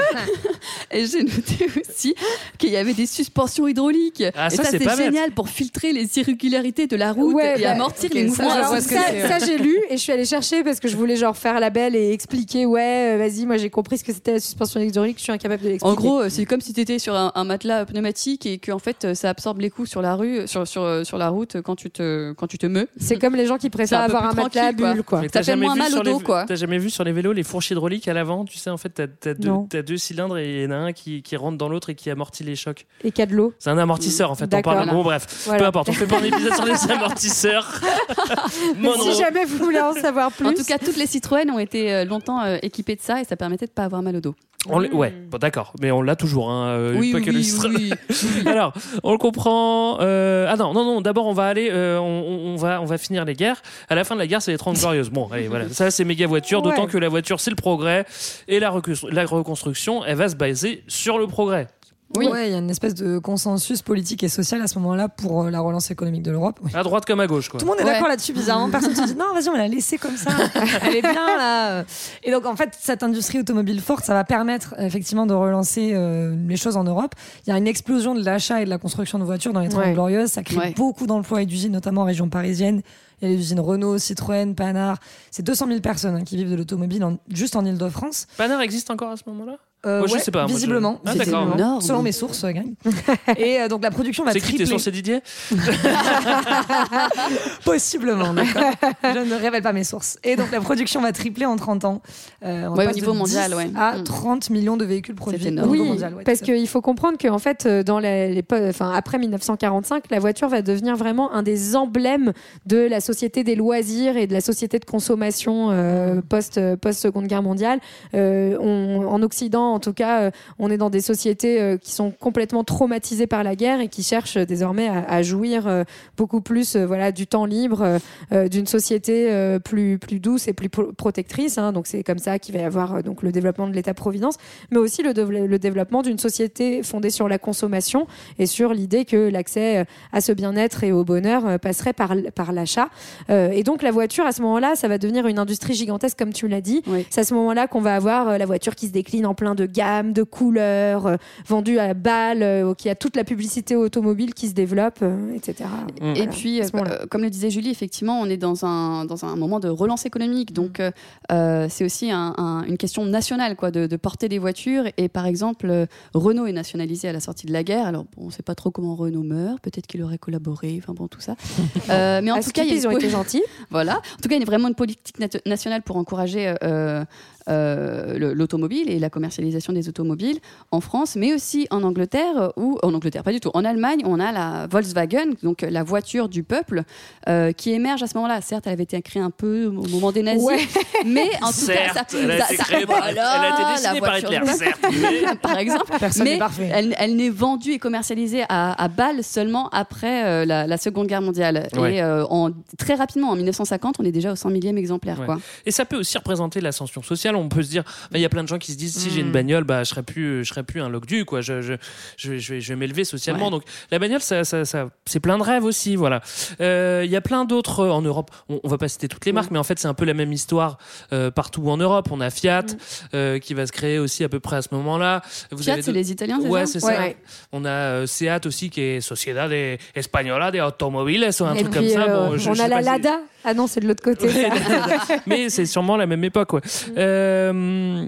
(laughs) Et j'ai noté aussi qu'il y avait des suspensions hydrauliques. Ah, et ça, ça, c'est bête. génial pour filtrer les irrégularités de la route Ouais, et bah, amortir les ça, mouvements. ça, ouais. ça, j'ai lu et je suis allée chercher parce que je voulais genre faire la belle et expliquer ouais euh, vas-y moi j'ai compris ce que c'était la suspension hydraulique je suis incapable de l'expliquer En gros, euh, c'est comme si tu étais sur un, un matelas pneumatique et que en fait, euh, ça absorbe les coups sur la rue, sur, sur, sur la route quand tu te, quand tu te meus. c'est comme les gens qui préfèrent un avoir un matelas à tranquille, quoi. Ça t'as fait jamais moins vu mal sur au dos, les- quoi. T'as jamais vu sur les vélos les fourches hydrauliques à l'avant Tu sais, en fait, t'as as deux, deux cylindres et il y en a un qui, qui rentre dans l'autre et qui amortit les chocs. et qu'il y a de l'eau C'est un amortisseur, en fait. On parle. Bon, bref, Voilà. peu importe. On fait pas un épisode sur les amortisseurs. (laughs) Monroe. si jamais vous voulez en savoir plus En tout cas, toutes les Citroën ont été euh, longtemps euh, équipées de ça et ça permettait de pas avoir mal au dos. On ouais, bon, d'accord, mais on l'a toujours. Hein, euh, Oui, oui, oui. (laughs) Alors, on le comprend. euh, Ah non, non, non. D'abord, on va aller, euh, on, on- va, on va finir les guerres. À la fin de la guerre, c'est les 30 glorieuses. Bon, allez, voilà. Ça, c'est méga voiture. D'autant Ouais. que la voiture, c'est le progrès et la, la reconstruction, elle va se baser sur le progrès. Oui. Ouais, il y a une espèce de consensus politique et social à ce moment-là pour euh, la relance économique de l'Europe. Oui. À droite comme à gauche, quoi. Tout le monde est Ouais. d'accord là-dessus, bizarrement. Personne ne se dit non, vas-y, on va la laisser comme ça. (laughs) Elle est bien là. Et donc, en fait, cette industrie automobile forte, ça va permettre effectivement de relancer euh, les choses en Europe. Il y a une explosion de l'achat et de la construction de voitures dans les 30 Ouais. Glorieuses. Ça crée Ouais. beaucoup d'emplois et d'usines, notamment en région parisienne. Il y a les usines Renault, Citroën, Panhard. C'est 200 000 personnes hein, qui vivent de l'automobile en- juste en Ile-de-France. Panard existe encore à ce moment-là? Euh, Moi, je ouais, sais pas, je- visiblement. Ah, visiblement. d'accord. Énorme. Selon mes sources, Greg. (laughs) Et euh, donc la production va C'est qui T'es tripler. sur c'est Didier (laughs) Possiblement, d'accord. Je ne révèle pas mes sources. Et donc la production va tripler en 30 ans. Euh, on Ouais, au de niveau mondial, 10 ouais. À Mm. 30 millions de véhicules produits énorme. au niveau Oui, mondial. ouais, parce qu'il faut comprendre qu'en fait, dans la- les, po- enfin, après 1945, la voiture va devenir vraiment un des emblèmes de la société des loisirs et de la société de consommation post, post-Seconde Guerre mondiale. Euh, on- en Occident, en tout cas, euh, on est dans des sociétés euh, qui sont complètement traumatisées par la guerre et qui cherchent euh, désormais à, à jouir beaucoup plus, voilà, du temps libre, d'une société plus plus douce et plus pro- protectrice. hein. donc c'est comme ça qu'il va y avoir donc le développement de l'État-providence, mais aussi le, dév- le développement d'une société fondée sur la consommation et sur l'idée que l'accès à ce bien-être et au bonheur passerait par l'achat. Euh, et donc la voiture, à ce moment-là, ça va devenir une industrie gigantesque, comme tu l'as dit. C'est à ce moment-là qu'on va avoir la voiture qui se décline en plein de gammes, de couleurs, euh, vendue à balle, euh, qui a toute la publicité automobile qui se développe, euh, etc. Et Voilà, puis, euh, comme le disait Julie, effectivement, on est dans un, dans un moment de relance économique. Donc, euh, euh, c'est aussi un- un- une question nationale, quoi, de, de porter des voitures. Et par exemple, euh, Renault est nationalisé à la sortie de la guerre. Alors, bon, on ne sait pas trop comment Renault meurt. Peut-être qu'il aurait collaboré. Enfin, bon, tout ça. (laughs) Euh, mais en À tout cas, Skip, il y a ils ont une- été gentils. (laughs) voilà. En tout cas, il y a vraiment une politique nat- nationale pour encourager euh, euh, l'automobile et la commercialisation des automobiles en France, mais aussi en Angleterre euh, ou en Angleterre, pas du tout. En Allemagne, on a la Volkswagen, donc la voiture du peuple, euh, qui émerge à ce moment-là. Certes, elle avait été créée un peu au moment des nazis, Ouais. (laughs) mais en tout Certes, cas, ça, elle a ça- été ça- créée par- voilà, elle a été la dessinée par Hitler, certes, mais- (laughs) par exemple. Personne n'est mais parfait. elle, elle n'est vendue et commercialisée à, à Bâle seulement après euh, la, la Seconde Guerre mondiale. Ouais. Et euh, en, très rapidement, en 1950, on est déjà au 100 millième exemplaire. Ouais. Quoi. Et ça peut aussi représenter l'ascension sociale. On peut se dire, bah, il y a plein de gens qui se disent, si j'ai une Mm. bagnole, bah, je serais plus, je serais plus un loc-du, quoi. Je, je, je, je vais, m'élever socialement. Ouais. Donc, la bagnole, ça, ça, ça- c'est plein de rêves aussi, voilà. Euh, Il y a plein d'autres euh, en Europe. On, on va pas citer toutes les marques, mais en fait, c'est un peu la même histoire euh, partout en Europe. On a Fiat euh, qui va se créer aussi à peu près à ce moment-là. Vous Fiat, c'est les Italiens, c'est Ouais, ça c'est Ouais. ça. On a Seat aussi qui est Sociedad Española de Automobiles, ou un Et truc puis, comme ça. Bon, on a la si- Lada. Ah non, c'est de l'autre côté. ça. (laughs) mais c'est sûrement la même époque. Ouais. Euh,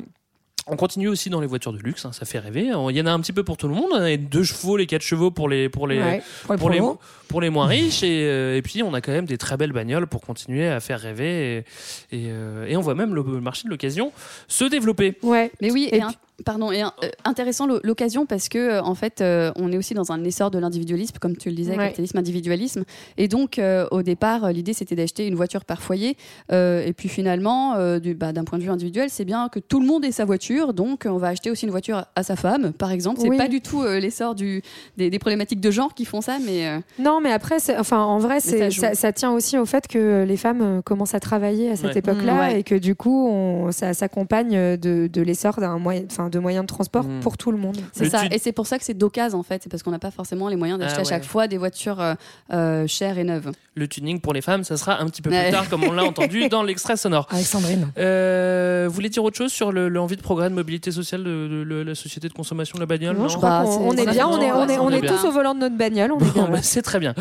on continue aussi dans les voitures de luxe, hein, ça fait rêver. Il y en a un petit peu pour tout le monde. hein, et deux chevaux, les quatre chevaux pour les pour les Ouais, pour les pour les, pros. pour les moins riches. Et, euh, et puis on a quand même des très belles bagnoles pour continuer à faire rêver. Et, et, euh, et on voit même le marché de l'occasion se développer. Ouais. Mais oui, et un- pardon, et euh, intéressant l'o- l'occasion parce que euh, en fait, euh, on est aussi dans un essor de l'individualisme, comme tu le disais, Ouais. capitalisme, individualisme. Et donc, euh, au départ, l'idée c'était d'acheter une voiture par foyer. Euh, et puis finalement, euh, du- bah, d'un point de vue individuel, c'est bien que tout le monde ait sa voiture. Donc, on va acheter aussi une voiture à sa femme, par exemple. C'est Oui. pas du tout euh, l'essor des, des problématiques de genre qui font ça, mais euh, Non, mais après, enfin, en vrai, ça tient aussi au fait que les femmes commencent à travailler à cette Ouais. époque-là Mmh, ouais. et que du coup, on- ça s'accompagne de, de l'essor d'un moyen, enfin, de moyens de transport Mmh. pour tout le monde. C'est ça, tu- et c'est pour ça que c'est d'occasion en fait. C'est parce qu'on n'a pas forcément les moyens d'acheter Ah à chaque fois des voitures euh, euh, chères et neuves. Le tuning pour les femmes, ça sera un petit peu plus tard, comme on l'a entendu (laughs) dans l'extrait sonore. Alexandrine. Euh, vous voulez dire autre chose sur le- l'envie de progrès de mobilité sociale de, de- de la société de consommation de la bagnole? Non, non je crois Bah, on est bien, on est, tour, on est, on on est est tous au volant de notre bagnole. On est Bon, bien, bah, c'est très bien.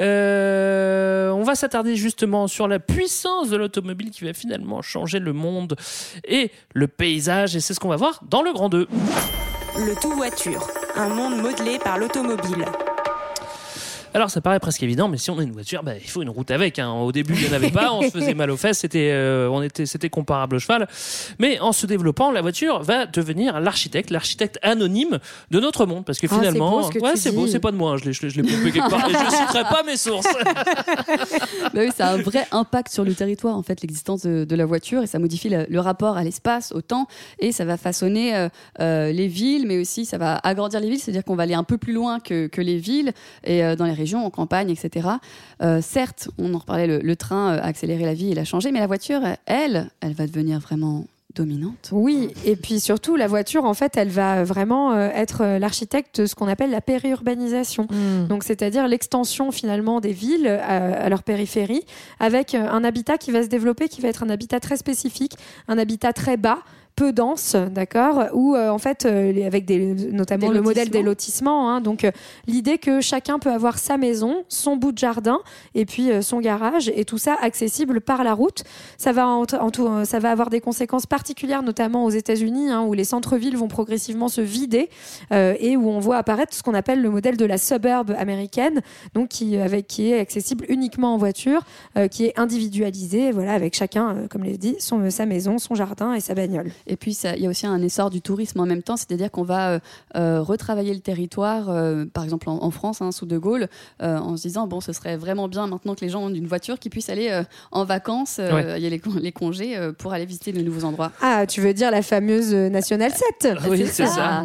Euh, on va s'attarder justement sur la puissance de l'automobile qui va finalement changer le monde et le paysage. Et c'est ce qu'on va voir dans le Grand 2. Le tout voiture, un monde modelé par l'automobile. Alors ça paraît presque évident, mais si on a une voiture, bah, il faut une route avec. hein. Au début, il n'y en avait pas, on se faisait mal aux fesses, c'était, euh, on était, c'était comparable au cheval. Mais en se développant, la voiture va devenir l'architecte, l'architecte anonyme de notre monde, parce que Ah, c'est finalement, c'est beau, c'est pas de moi, hein, je l'ai, je l'ai, je pompé quelque part, et je (laughs) citerai pas mes sources. Bah oui, ça a un vrai impact sur le territoire, en fait, l'existence de, de la voiture, et ça modifie le, le rapport à l'espace, au temps, et ça va façonner euh, euh, les villes, mais aussi ça va agrandir les villes, c'est-à-dire qu'on va aller un peu plus loin que, que les villes, et dans les régions, en campagne, etc. Euh, certes, on en reparlait, le, le train euh, a accéléré la vie, il a changé, mais la voiture, elle, elle va devenir vraiment dominante. Oui, et puis surtout, la voiture, en fait, elle va vraiment euh, être l'architecte de ce qu'on appelle la périurbanisation. Donc, c'est-à-dire l'extension finalement des villes à leur périphérie, avec un habitat qui va se développer, qui va être un habitat très spécifique, un habitat très bas peu dense, d'accord, où euh, en fait, euh, avec des, notamment Des le modèle des lotissements. hein, donc euh, l'idée que chacun peut avoir sa maison, son bout de jardin et puis son garage et tout ça accessible par la route. Ça va, en, en tout, ça va avoir des conséquences particulières, notamment aux États-Unis, hein, où les centres-villes vont progressivement se vider et où on voit apparaître ce qu'on appelle le modèle de la suburb américaine, donc qui, avec, qui est accessible uniquement en voiture, qui est individualisé, voilà, avec chacun, comme je l'ai dit, son, sa maison, son jardin et sa bagnole. Et puis, il y a aussi un essor du tourisme en même temps, c'est-à-dire qu'on va euh, euh, retravailler le territoire, euh, par exemple en, en France, hein, sous De Gaulle, euh, en se disant, bon, ce serait vraiment bien maintenant que les gens ont une voiture qui puissent aller euh, en vacances, euh, Ouais. il y a les, con- les congés euh, pour aller visiter de nouveaux endroits. Ah, tu veux dire la fameuse Nationale 7 Oui, c'est ça.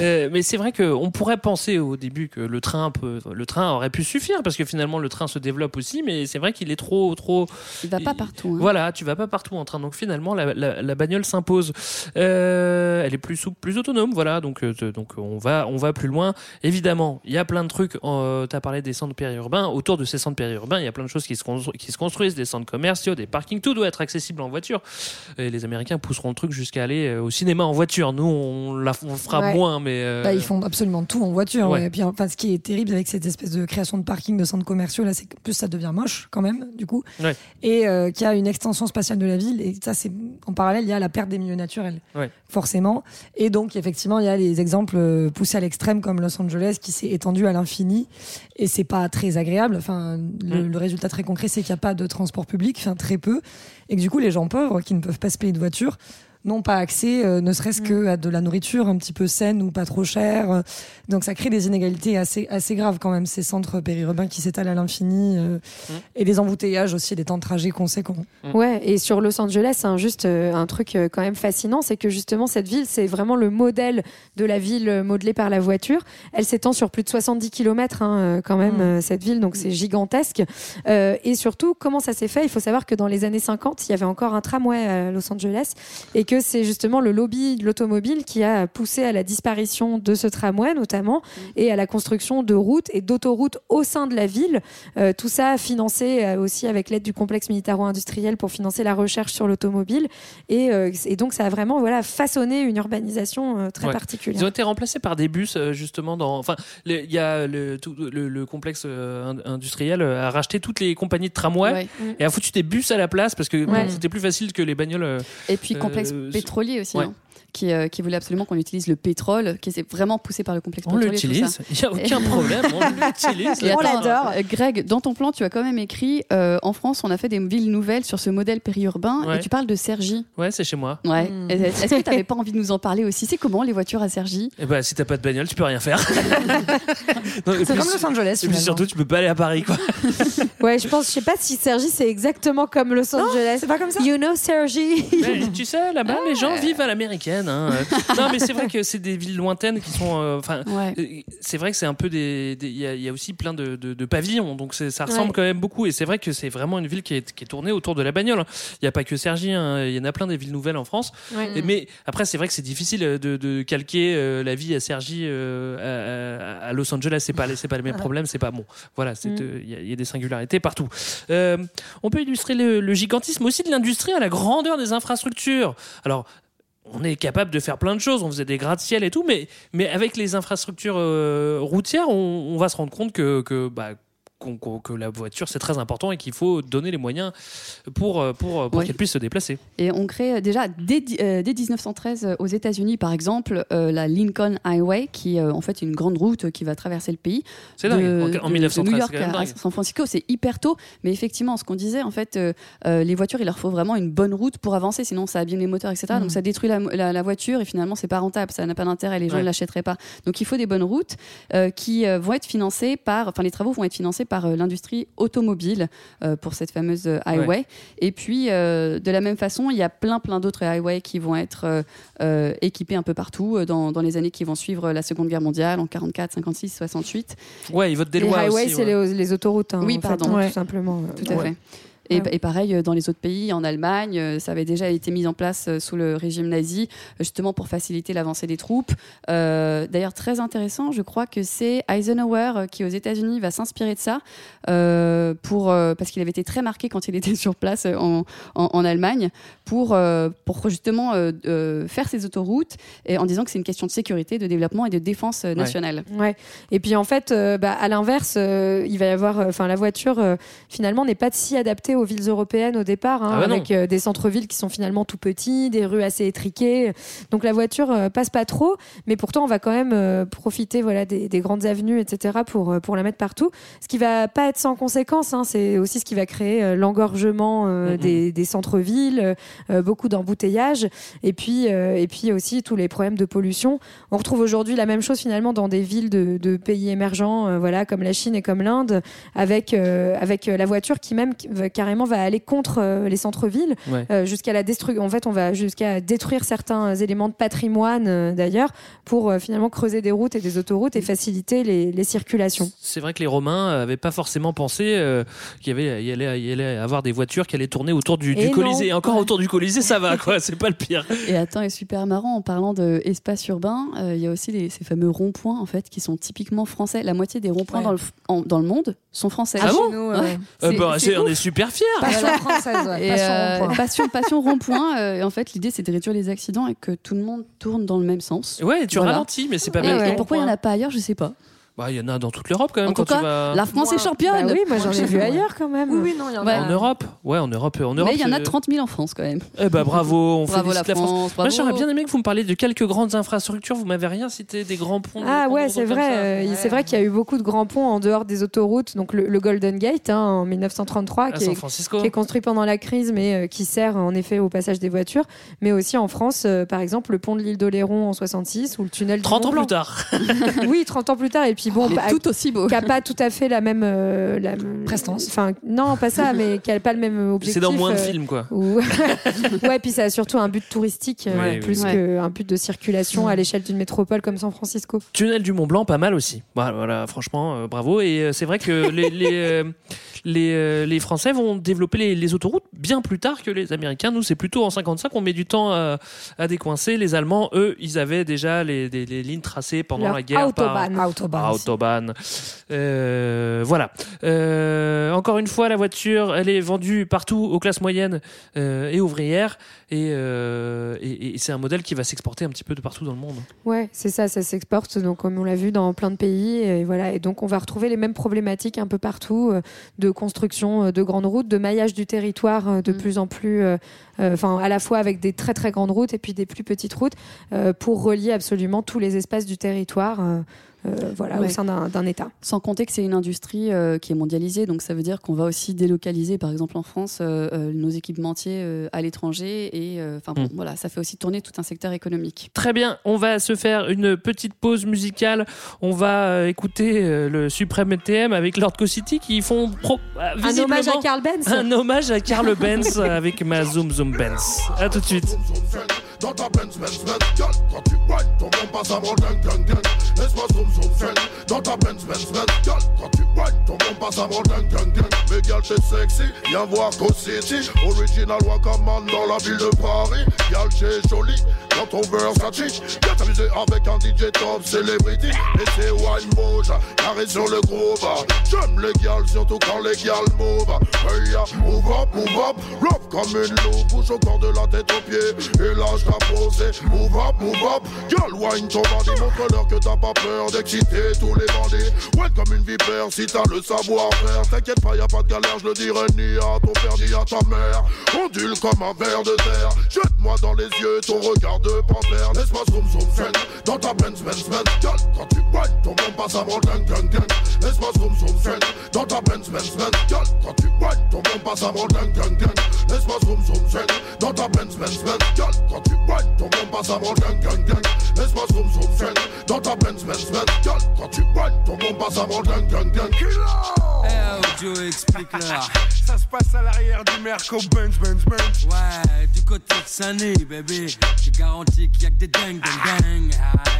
Euh, mais c'est vrai qu'on pourrait penser au début que le train peut, le train aurait pu suffire parce que finalement le train se développe aussi, mais c'est vrai qu'il est trop, trop. Il va pas partout. hein. Voilà, tu vas pas partout en train. Donc finalement la, la- la bagnole s'impose. Euh, elle est plus souple, plus autonome. Voilà, donc euh, donc on va on va plus loin. Évidemment, il y a plein de trucs. Euh, tu as parlé des centres périurbains. Autour de ces centres périurbains, il y a plein de choses qui se, constru- qui se construisent, des centres commerciaux, des parkings. Tout doit être accessible en voiture. Et les Américains pousseront le truc jusqu'à aller euh, au cinéma en voiture. Nous, on, la, on fera Ouais. moins, mais Bah, ils font absolument tout en voiture. Ouais. Et puis, enfin, ce qui est terrible avec cette espèce de création de parking de centres commerciaux, là, c'est que plus ça devient moche quand même, du coup. Ouais. Et qu'il y a une extension spatiale de la ville. Et ça, c'est en parallèle, il y a la perte des milieux naturels, Ouais. forcément. Et donc, effectivement, il y a les exemples euh, poussés à l'extrême, comme Los Angeles, qui s'est étendu à l'infini. Et c'est pas très agréable. Enfin, le, Mm. le résultat très concret, c'est qu'il n'y a pas de transport public, enfin, très peu. Et que du coup, les gens pauvres qui ne peuvent pas se payer de voiture, n'ont pas accès, euh, ne serait-ce que à de la nourriture un petit peu saine ou pas trop chère. Euh, Donc ça crée des inégalités assez, assez graves quand même, ces centres périurbains qui s'étalent à l'infini. euh, Et les embouteillages aussi, les temps de trajet conséquents. Ouais, et sur Los Angeles, c'est un, juste euh, un truc euh, quand même fascinant, c'est que justement cette ville, c'est vraiment le modèle de la ville modelée par la voiture. Elle s'étend sur plus de 70 km quand même, Mm. euh, cette ville, donc c'est gigantesque. Euh, et surtout, comment ça s'est fait? Il faut savoir que dans les années 50, il y avait encore un tramway à Los Angeles, et que c'est justement le lobby de l'automobile qui a poussé à la disparition de ce tramway notamment, et à la construction de routes et d'autoroutes au sein de la ville. Euh, tout ça financé euh, aussi avec l'aide du complexe militaro-industriel pour financer la recherche sur l'automobile. Et, euh, et donc, ça a vraiment voilà, façonné une urbanisation euh, très Ouais. particulière. Ils ont été remplacés par des bus, euh, justement. Dans, enfin, le- il y a le, tout- le, le complexe euh, in- industriel a racheté toutes les compagnies de tramway Ouais. et a foutu des bus à la place parce que bon, c'était plus facile que les bagnoles. euh, Et puis complexe pétrolier aussi, ouais. hein, qui, euh, qui voulait absolument qu'on utilise le pétrole, qui est vraiment poussé par le complexe On pétrolier. l'utilise, tout ça. il y a aucun problème, on (laughs) l'utilise. On l'adore. euh, Greg, dans ton plan, tu as quand même écrit euh, en France, on a fait des villes nouvelles sur ce modèle périurbain Ouais. et tu parles de Cergy. Ouais, c'est chez moi. Ouais. Hmm. Est-ce que tu n'avais pas envie de nous en parler aussi? C'est comment les voitures à Cergy? Et bah, si t'as pas de bagnole, tu peux rien faire. (laughs) C'est comme Los Angeles, Et puis finalement. surtout, tu peux pas aller à Paris, quoi. (laughs) Ouais, je pense, je sais pas si Sergi c'est exactement comme Los Angeles. C'est pas comme ça You know Sergi. Mais tu sais, là-bas, les gens vivent à l'américaine. hein. Euh, (laughs) Non, mais c'est vrai que c'est des villes lointaines qui sont. euh, Enfin, Ouais. euh, c'est vrai que c'est un peu des. Il y, a- il y a aussi plein de, de- de pavillons, donc ça ressemble Ouais. quand même beaucoup. Et c'est vrai que c'est vraiment une ville qui est, qui est tournée autour de la bagnole. Il n'y a pas que Sergi, hein, il y en a plein des villes nouvelles en France. Et- mais après, c'est vrai que c'est difficile de, de calquer euh, la vie à Sergi euh, à, Los Angeles. C'est pas, c'est pas les mêmes (laughs) problèmes. C'est pas bon. Voilà, Mm. euh, il y, a- il y a des singularités partout. Euh, on peut illustrer le, le gigantisme aussi de l'industrie à la grandeur des infrastructures. Alors. On est capable de faire plein de choses, on faisait des gratte-ciel et tout, mais, avec les infrastructures euh, routières, on, va se rendre compte que, que, bah, que la voiture c'est très important et qu'il faut donner les moyens pour, euh, pour, pour Ouais. qu'elle puisse se déplacer. Et on crée euh, déjà dès, euh, dès 1913 euh, aux États-Unis, par exemple, euh, la Lincoln Highway, qui est euh, en fait une grande route euh, qui va traverser le pays. C'est dingue. De- En- en de- 1913, de New York à. San Francisco, c'est hyper tôt. Mais effectivement, ce qu'on disait, en fait, euh, euh, les voitures, il leur faut vraiment une bonne route pour avancer, sinon ça abîme les moteurs, etc. Donc ça détruit la, la- la voiture et finalement c'est pas rentable, ça n'a pas d'intérêt, les gens Ouais. ne l'achèteraient pas. Donc il faut des bonnes routes euh, qui euh, vont être financées par, enfin les travaux vont être financés par euh, l'industrie automobile euh, pour cette fameuse euh, highway. Ouais. Et puis euh, de la même façon, il y a plein plein d'autres highways qui vont être équipés un peu partout euh, dans, dans les années qui vont suivre la Seconde Guerre mondiale en 44, 56, 68. Ouais, ils votent des Les lois highways, aussi, c'est ouais. les, les autoroutes. hein, Oui, en fait, pardon. hein, Ouais. Tout simplement. Tout à Ouais. fait. Et, Ouais. et pareil euh, dans les autres pays, en Allemagne, euh, ça avait déjà été mis en place euh, sous le régime nazi, justement pour faciliter l'avancée des troupes. Euh, D'ailleurs, très intéressant, je crois que c'est Eisenhower qui, aux États-Unis, va s'inspirer de ça, euh, pour, euh, parce qu'il avait été très marqué quand il était sur place en, en, en Allemagne, pour, pour justement euh, euh, faire ces autoroutes, et en disant que c'est une question de sécurité, de développement et de défense nationale. Ouais. Et puis en fait, euh, bah, à l'inverse, euh, il va y avoir, enfin, la voiture euh, finalement n'est pas si adaptée aux villes européennes au départ, hein, Ah bah avec euh, des centres-villes qui sont finalement tout petits, des rues assez étriquées. Donc la voiture euh, passe pas trop, mais pourtant on va quand même euh, profiter voilà des, des grandes avenues, etc. pour pour la mettre partout. Ce qui va pas être sans conséquence, hein, c'est aussi ce qui va créer l'engorgement euh, des, des centres-villes, euh, beaucoup d'embouteillages, et puis euh, et puis aussi tous les problèmes de pollution. On retrouve aujourd'hui la même chose finalement dans des villes de, de pays émergents, voilà comme la Chine et comme l'Inde, avec avec la voiture qui même qui va- carrément va aller contre euh, les centres-villes, Ouais. euh, jusqu'à la destruction. En fait, on va jusqu'à détruire certains éléments de patrimoine euh, d'ailleurs pour euh, finalement creuser des routes et des autoroutes et faciliter les, les circulations. C'est vrai que les Romains n'avaient pas forcément pensé euh, qu'il y avait, y allait, il y allait avoir des voitures qui allaient tourner autour du. Colisée. Et encore autour du Colisée, ça va, quoi. (laughs) C'est pas le pire. Et attends, et super marrant, en parlant d'espace urbain, euh, il y a aussi les- ces fameux ronds-points en fait qui sont typiquement français. La moitié des ronds-points Ouais. dans, le, f- en- dans le monde sont français. Ah bon Chez nous, Ouais. ouais. Euh, bah, on est super fiers. Passion française, ouais. Et, Passion euh, rond-point. passion, passion rond-point. euh, et en fait, l'idée, c'est de réduire les accidents et que tout le monde tourne dans le même sens. Ouais, tu Voilà. ralentis, mais c'est pas Et, mal. et pourquoi il n'y en a pas ailleurs, je sais pas. Bah, il y en a dans toute l'Europe quand même. En tout quand tu cas, vas... la France est championne. Bah oui, moi j'en ai vu (laughs) ailleurs quand même. Oui, oui, non, il y en Ouais. a. En Europe Ouais, en Europe. En Europe Mais il y en a c'est- 30 000 en France quand même. Eh bah bravo, on Bravo la félicite la France. France, Moi j'aurais bien aimé que vous me parliez de quelques grandes infrastructures. Vous m'avez rien cité des grands ponts. Ah grands ouais, c'est vrai. euh, C'est vrai qu'il y a eu beaucoup de grands ponts en dehors des autoroutes. Donc le, le Golden Gate hein, en 1933, À qui San est, Francisco. qui est construit pendant la crise, mais euh, qui sert en effet au passage des voitures. Mais aussi en France, euh, par exemple, le pont de l'île d'Oléron en 66 ou le tunnel du 30 ans plus tard. (laughs) oui, 30 ans plus tard. Et puis bon, Mais pas- tout aussi beau. qui a pas tout à fait la même euh, la Prestance. Enfin, non, pas ça, mais qui a pas le même objectif. C'est dans moins de euh, films quoi. ou- (laughs) ouais, puis ça a surtout un but touristique euh, Ouais, plus oui. qu'un but de circulation à l'échelle d'une métropole comme San Francisco. Tunnel du Mont Blanc, pas mal aussi. Voilà, voilà, franchement, euh, bravo. Et euh, c'est vrai que (laughs) les, les, euh, les, euh, les Français vont développer les, les autoroutes bien plus tard que les Américains. Nous, c'est plutôt en 55 qu'on met du temps à, à décoincer. Les Allemands, eux, ils avaient déjà les, lignes tracées pendant Leur la guerre. par- Autobahn. Autobahn. Euh, voilà. Euh, encore une fois, la voiture, elle est vendue partout aux classes moyennes euh, et ouvrières. Et, euh, et- et c'est un modèle qui va s'exporter un petit peu de partout dans le monde. Ouais, c'est ça, ça s'exporte, donc comme on l'a vu dans plein de pays, et voilà, et donc on va retrouver les mêmes problématiques un peu partout, euh, de construction de grandes routes, de maillage du territoire de Mm. plus en plus, euh, euh, enfin à la fois avec des très très grandes routes et puis des plus petites routes, euh, pour relier absolument tous les espaces du territoire, euh, au sein d'un d'un État. Sans compter que c'est une industrie euh, qui est mondialisée, donc ça veut dire qu'on va aussi délocaliser, par exemple en France, euh, nos équipementiers euh, à l'étranger. Et euh, enfin bon, Mm. voilà, ça fait aussi tourner tout un secteur économique. Très bien, on va se faire une petite pause musicale. On va euh, écouter euh, le Supreme ETM avec Lord City qui font pro- euh, Un hommage à Carl Benz. un hommage à Karl Benz avec ma Zoom Zoom Benz. À tout de suite. Dans ta Benz, Benz, Benz, quand tu whine, ton bon passe avant gang, gang, gang. Laisse-moi zoom, zoom, friend. Dans ta Benz, Benz, Benz, quand tu whine, ton bon passe avant gang, gang, gang. Mais girl, t'es sexy, viens voir Co City. Original Wakaman dans la ville de Paris. Girl, t'es jolie, dans ton Versace. Viens t'amuser avec un DJ top celebrity. Et c'est wine bouge, carré sur le groove. J'aime les gals, surtout quand les gals move. Hey, ya, move up, move up, love comme une loupe. Bouge au corps de la tête aux pieds. Et lâche ta posée. Move up, move up, girl, wine ton bandit. Montre-leur que t'as pas peur d'exciter tous les bandits. Ouais, comme une vipère, si t'as le savoir-faire. T'inquiète pas, y a pas de galère, je le dirai ni à ton père ni à ta mère. Ondule comme un ver de terre. Jette-moi dans les yeux ton regard de panthère. Laisse-moi zoom, zoom, friend. Dans ta Benz, Benz, Benz, girl, quand tu whine, ton bon passe avant gang, gang, gang. Laisse-moi zoom, zoom, friend. Dans ta Benz, Benz, Benz, girl, quand tu whine, ton bon passe avant gang, gang, gang. Laisse-moi zoom, zoom, friend. Dans ta Benz, Benz, Benz, girl, quand tu whine, ton bon passe avant gang, gang, gang. Laisse-moi zoom, zoom, friend. Dans ta Benz, Benz, Benz, girl, quand tu whine, ton bon passe avant gang, gang, gang. Eh oh, Joe, explique-leur. Ça se passe à l'arrière du Merco Benz, Benz, Benz. Ouais, du côté de Sunny, bébé. J'ai garanti qu'il y a que des dingues, dingues, dingues.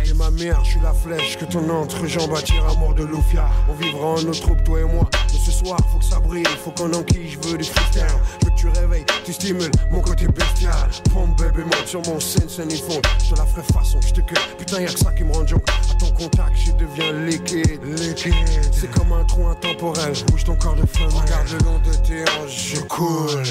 Et ma mère, je suis la flèche que ton entrejambe attire à mort de Lufia. On vivra en nos troupes, toi et moi. Ce soir, faut que ça brille, faut qu'on enquille, je veux du freestyle. Je veux que tu réveilles, tu stimules mon côté bestial. Pompe, bébé, monte sur mon scène, scène et fond. Je te la ferai façon, je te cueille. Putain, y'a que ça qui me rend joke. À ton contact, je deviens liquide. Liquide. C'est comme un trou intemporel. Bouge ton corps de flamme. Regarde le long de tes hanches, je coule.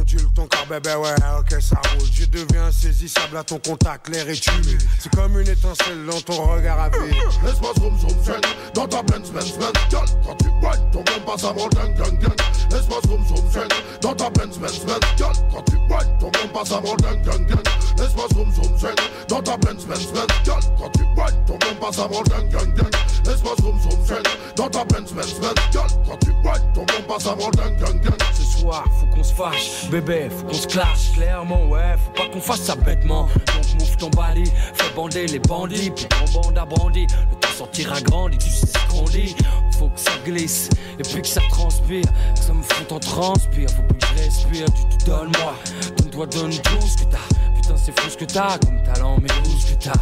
On ondule ton corps, bébé, ouais, ok, ça roule. Je deviens insaisissable à ton contact, l'air est humide. C'est comme une étincelle dans ton regard à vide. Laisse-moi zoom zoom zen dans ta Benz Benz Benz Girl, quand tu whine, ton bon passe avant gang gang gang Laisse-moi zoom zoom zen dans ta Benz Benz Benz Girl, quand tu whine, ton bon passe avant gang gang gang Laisse-moi zoom zoom zen dans ta Benz Benz Benz Girl, quand tu whine, ton bon passe avant gang gang gang Laisse-moi zoom zoom zen dans ta Benz Benz Benz Girl, quand tu whine, ton bon passe avant gang gang gang Ce soir, faut qu'on se fâche, bébé, faut qu'on se clash. Clairement, ouais, faut pas qu'on fasse ça bêtement. Donc, move ton bali, fais bander les bandits. Puis ton bande à brandi, le temps sortira grandi, tu sais ce qu'on dit. Faut que ça glisse, et puis que ça transpire. Que ça me fout en transpire, faut plus que je respire. Tu te donnes-moi, donne-toi, donne tout ce que t'as. Putain, c'est fou ce que t'as, comme talent, mais où ce que t'as.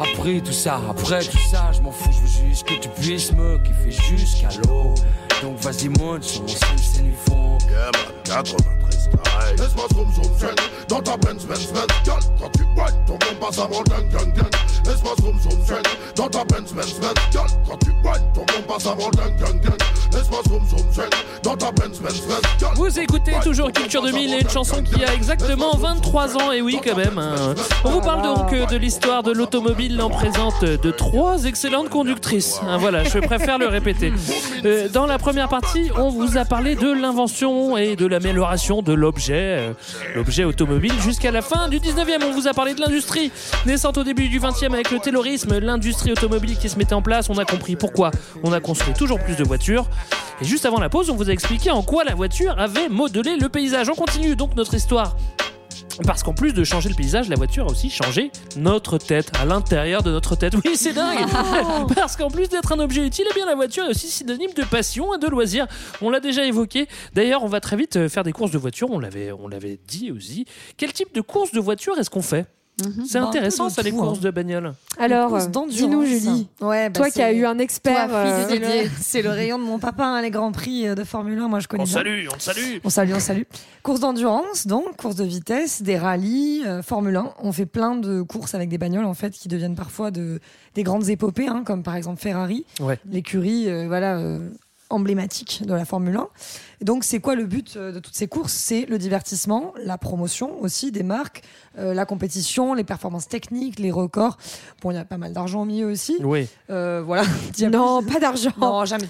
Après tout ça, après tout ça, je m'en fous, je veux juste que tu puisses me kiffer jusqu'à l'eau. Donc vas-y monte sur mon scène, scène du fond. Yeah man, 93 style Laisse-moi zoom zoom zen dans ta Benz Benz Benz Girl, quand tu whine, ton bon passe avant gang gang gang. Laisse-moi zoom zoom zen dans ta Benz Benz Benz Girl, quand tu whine, ton bon passe avant gang gang gang. Laisse-moi zoom zoom zen dans ta Benz Benz Benz Girl, Vous écoutez toujours Culture 2000 et une chanson qui a exactement 23 ans, et oui quand même. hein. On vous parle donc euh, de l'histoire de l'automobile en présente de trois excellentes conductrices. Hein, voilà, je préfère le répéter. Euh, dans la première partie, on vous a parlé de l'invention et de l'amélioration de l'objet, euh, l'objet automobile, jusqu'à la fin du 19e. On vous a parlé de l'industrie, naissante au début du 20e avec le taylorisme, l'industrie automobile qui se mettait en place. On a compris pourquoi on a construit toujours plus de voitures. Et juste avant la pause, on vous a expliqué en quoi la voiture avait modelé le paysage. On continue donc notre histoire. Parce qu'en plus de changer le paysage, la voiture a aussi changé notre tête, à l'intérieur de notre tête. Oui, c'est dingue (laughs) Parce qu'en plus d'être un objet utile, eh bien la voiture est aussi synonyme de passion et de loisir. On l'a déjà évoqué. D'ailleurs, on va très vite euh, faire des courses de voiture, on l'avait, on l'avait dit aussi. Quel type de course de voiture est-ce qu'on fait? C'est Bah, intéressant ça, les tout, courses hein. de bagnole. Alors, course euh, d'endurance. dis-nous, Julie. Ouais, bah, Toi qui as eu un expert. Euh. C'est le rayon de mon papa, hein, les grands prix euh, de Formule 1. Moi, je connais On bien. salue, on salue On salue, on salue. Course d'endurance, donc, course de vitesse, des rallyes, euh, Formule 1. On fait plein de courses avec des bagnoles, en fait, qui deviennent parfois de, des grandes épopées, hein, comme par exemple Ferrari, Ouais. l'écurie euh, voilà, euh, emblématique de la Formule 1. Et donc, c'est quoi le but euh, de toutes ces courses? C'est le divertissement, la promotion aussi des marques, euh, la compétition, les performances techniques, les records. Bon, il y a pas mal d'argent mis aussi. Oui. Euh, voilà. (laughs) Non, pas d'argent. Non, jamais.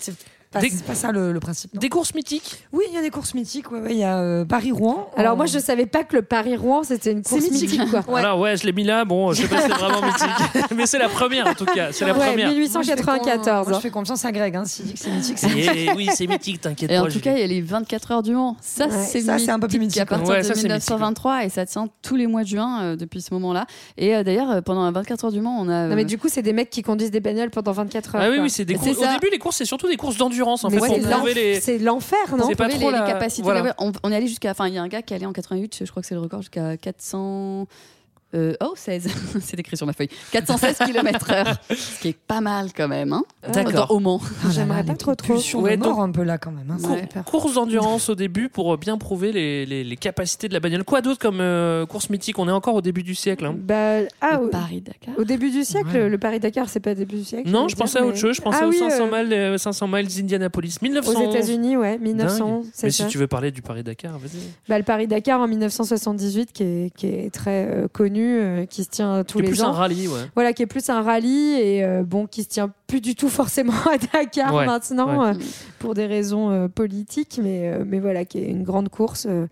C'est pas, Des- c'est pas ça le, le principe. non. Des courses mythiques Oui, il y a des courses mythiques. Ouais, ouais, il y a euh, Paris-Rouen. Alors en- moi je savais pas que le Paris-Rouen c'était une course mythique. mythique, quoi. (laughs) Ouais. Alors ouais, je l'ai mis là, bon, je sais pas si c'est vraiment mythique. (laughs) (laughs) Mais c'est la première en tout cas, c'est la Ouais, première. 1894. Moi, je fais confiance à Greg. Hein, S'il dit que c'est mythique, c'est Eh oui, c'est mythique, t'inquiète Et pas. en tout cas, il y a les 24 heures du Mans. Ça, Ouais, c'est ça, c'est un peu plus mythique à mythique, partir de ça, c'est mythique, 1923 et ça tient tous les mois de juin euh, depuis ce moment-là. Et euh, d'ailleurs, euh, pendant les 24 heures du Mans, on a. Non mais euh, du coup c'est des mecs qui conduisent des bagnoles pendant 24 heures. Ah oui, oui, c'est des courses. Au début, les courses, c'est surtout des courses d'endurance en Mais fait. c'est pour l'en- prouver les. c'est l'enfer, non C'est pas trop les, les la- capacités. voilà. de la voiture. On, on est allé jusqu'à. Enfin, il y a un gars qui est allé en 88, je crois que c'est le record, jusqu'à 400. Euh, oh, 16, (laughs) c'est écrit sur ma feuille. 416 km/h, ce qui est pas mal quand même. Hein D'accord. Dans- Au Mans. Ah J'aimerais pas trop, trop. Ouais, donc- un peu là quand même. hein. Course d'endurance au début pour bien prouver les, les- les capacités de la bagnole. Quoi d'autre comme euh, course mythique? On est encore au début du siècle. hein. Bah, ah, Le Paris-Dakar. au début du siècle, Ouais. le Paris-Dakar, c'est pas début du siècle. Non, je dire, pensais à autre mais- chose. Je pensais Ah aux oui, 500 euh, miles, euh, 500 miles d'Indianapolis. 1900. Aux États-Unis, ouais, 1900, c'est Mais ça. si tu veux parler du Paris-Dakar, vas-y. Bah, le Paris-Dakar en 1978, qui est, qui est très euh, connu, euh, qui se tient tous C'est les plus ans. un rallye, ouais. Voilà, qui est plus un rallye et euh, bon, qui se tient plus du tout forcément (laughs) à Dakar Ouais, maintenant ouais. euh, pour des raisons euh, politiques, mais, euh, mais voilà, qui est une grande course. euh,